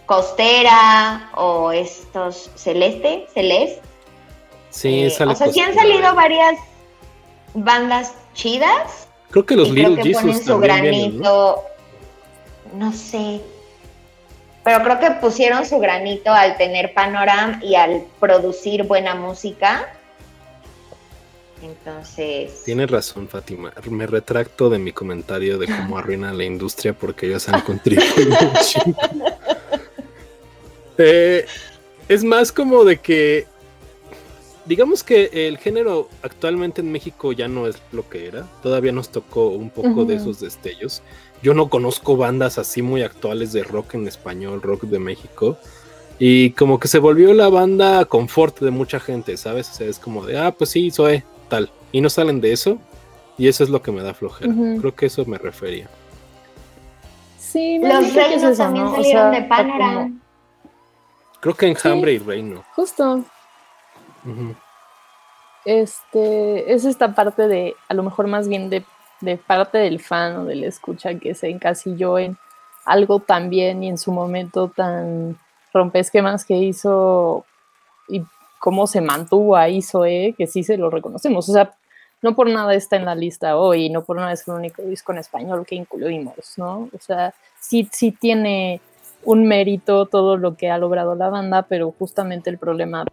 Costera o estos Celeste, Celeste Sí, eh, O sea, sí han salido varias bandas chidas. Creo que los y Little creo que ponen su granito. ¿no? sé. Pero creo que pusieron su granito al tener panorama y al producir buena música. Entonces. Tienes razón, Fátima. Me retracto de mi comentario de cómo arruina la industria porque ellos han contribuido eh, es más como de que digamos que el género actualmente en México ya no es lo que era. Todavía nos tocó un poco de esos destellos. Yo no conozco bandas así muy actuales de rock en español, rock de México. Y como que se volvió la banda confort de mucha gente, ¿sabes? O sea, es como de, ah, pues sí, soy tal. Y no salen de eso. Y eso es lo que me da flojera. Creo que eso me refería. Sí, los reinos también salieron de Panorama. Creo que Enjambre y Reino. Justo. Este, es esta parte de, a lo mejor más bien de, parte del fan o del escucha que se encasilló en algo tan bien y en su momento tan rompesquemas que hizo y cómo se mantuvo ahí Zoe, que sí se lo reconocemos. O sea, no por nada está en la lista hoy, no por nada es el único disco en español que incluimos, ¿no? O sea, sí, sí tiene un mérito todo lo que ha logrado la banda, pero justamente el problema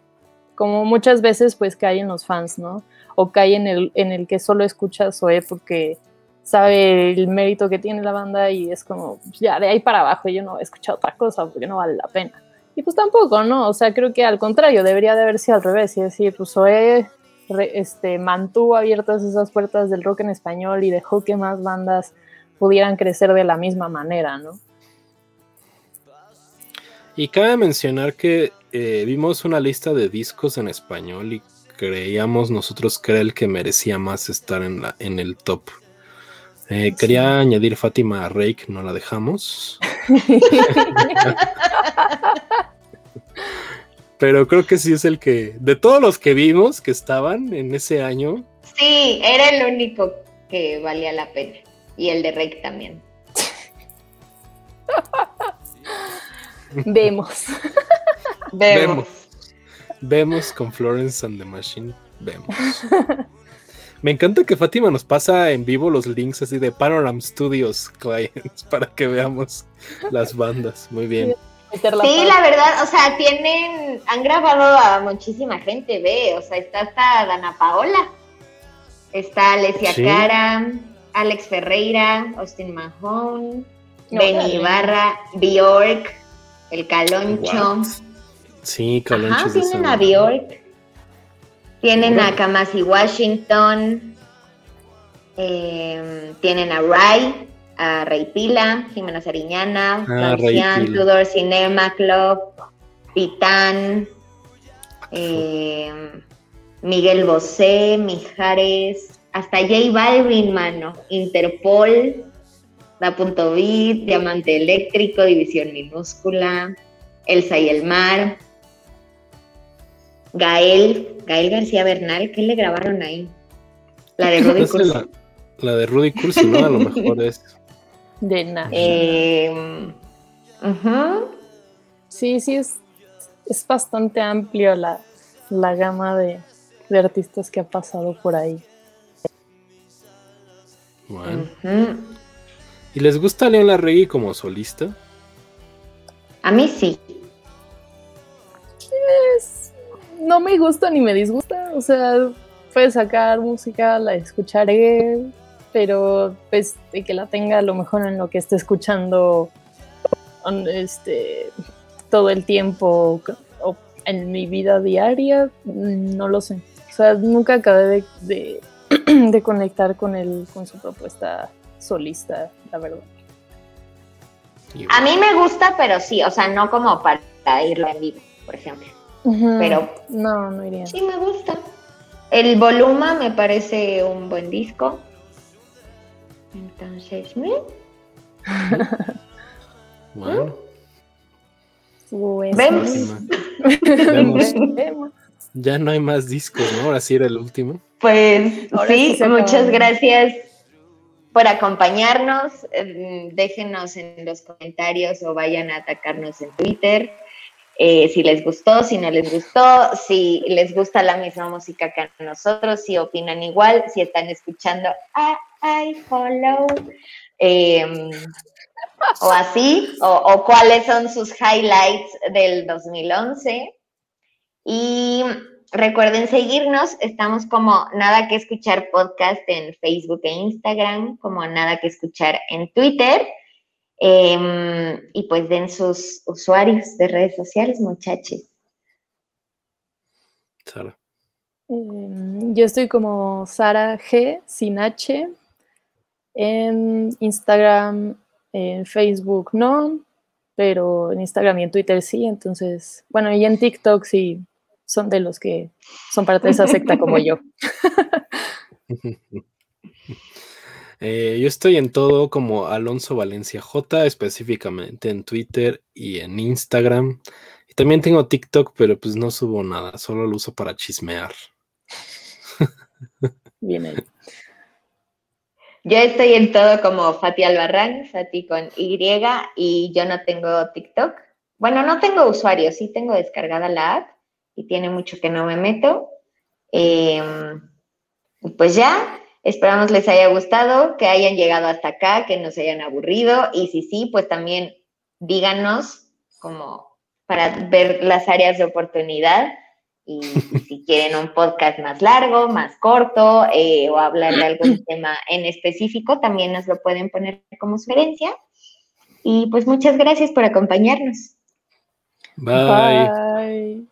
como muchas veces pues cae en los fans, ¿no? O cae en el, en el que solo escucha Zoe porque sabe el mérito que tiene la banda y es como, pues, ya de ahí para abajo yo no he escuchado otra cosa porque no vale la pena. Y pues tampoco, ¿no? O sea, creo que al contrario, debería de haber sido al revés y decir, pues Zoe este, mantuvo abiertas esas puertas del rock en español y dejó que más bandas pudieran crecer de la misma manera, ¿no? Y cabe mencionar que eh, vimos una lista de discos en español y creíamos nosotros que era el que merecía más estar en, la, en el top. Eh, quería añadir Fátima a Rake, no la dejamos. Pero creo que sí es el que, de todos los que vimos que estaban en ese año. Sí, era el único que valía la pena. Y el de Rake también. Vemos. Vemos. Vemos con Florence and the Machine. Vemos. Me encanta que Fátima nos pasa en vivo los links así de Panorama Studios Clients para que veamos las bandas. Muy bien. Sí, la verdad, o sea, tienen, han grabado a muchísima gente, ve, o sea, está hasta Dana Paola, está Alessia Cara, Alex Ferreira, Austin Mahone, Benny Ibarra, Bjork, el Caloncho. Sí, Caloncho. Ajá, tienen a Bjork. Tienen a Kamasi Washington. Eh, tienen a Ray, a Rey Pila, Jimena Sariñana, ah, Tudor Cinema Club, Titán, eh, Miguel Bosé, Mijares, hasta J Balvin, mano, Interpol, Da Punto Bit, Diamante Eléctrico, División Minúscula, Elsa y el Mar, Gael, Gael García Bernal, ¿qué le grabaron ahí? La de Rudy Cursi. La, de Rudy Cursi, ¿no? A lo mejor es. De nada. Eh, Sí, sí, es, es bastante amplio la, gama de, artistas que ha pasado por ahí. Bueno. ¿Y les gusta León Larregui como solista? A mí sí. No me gusta ni me disgusta. O sea, puede sacar música, la escucharé, pero pues de que la tenga a lo mejor en lo que esté escuchando este, todo el tiempo o en mi vida diaria, no lo sé. O sea, nunca acabé de, de, conectar con él, con su propuesta solista, la verdad. A mí me gusta, pero sí, o sea, no como para irlo en vivo, por ejemplo. Pero no, no iría. Sí me gusta. El Voluma me parece un buen disco. Entonces, ¿me? bueno. Pues, ¿Vemos? ¿Vemos? Ya no hay más discos, ¿no? Ahora sí era el último. Pues sí, muchas gracias por acompañarnos. Em, déjenos en los comentarios o vayan a atacarnos en Twitter. Eh, si les gustó, si no les gustó, si les gusta la misma música que a nosotros, si opinan igual, si están escuchando I, follow, em, o así, o, cuáles son sus highlights del 2011. Y recuerden seguirnos, estamos como Nada que Escuchar Podcast en Facebook e Instagram, como Nada que Escuchar en Twitter. Em, y pues den sus usuarios de redes sociales, muchachos. Sara. Em, yo estoy como Sara G, sin H, en Instagram, en Facebook no, pero en Instagram y en Twitter sí, entonces, bueno, y en TikTok sí son de los que son parte de esa secta como yo. Eh, yo estoy en todo como Alonso Valencia J, específicamente en Twitter y en Instagram. Y también tengo TikTok, pero pues no subo nada, solo lo uso para chismear. Bien ahí. Yo estoy en todo como Fati Albarrán, Fati con Y, y yo no tengo TikTok. Bueno, no tengo usuario, sí tengo descargada la app y tiene mucho que no me meto. Em, pues ya, Esperamos les haya gustado, que hayan llegado hasta acá, que no se hayan aburrido y si sí, pues también díganos como para ver las áreas de oportunidad y, si quieren un podcast más largo, más corto eh, o hablar de algún tema en específico, también nos lo pueden poner como sugerencia. Y pues muchas gracias por acompañarnos. Bye.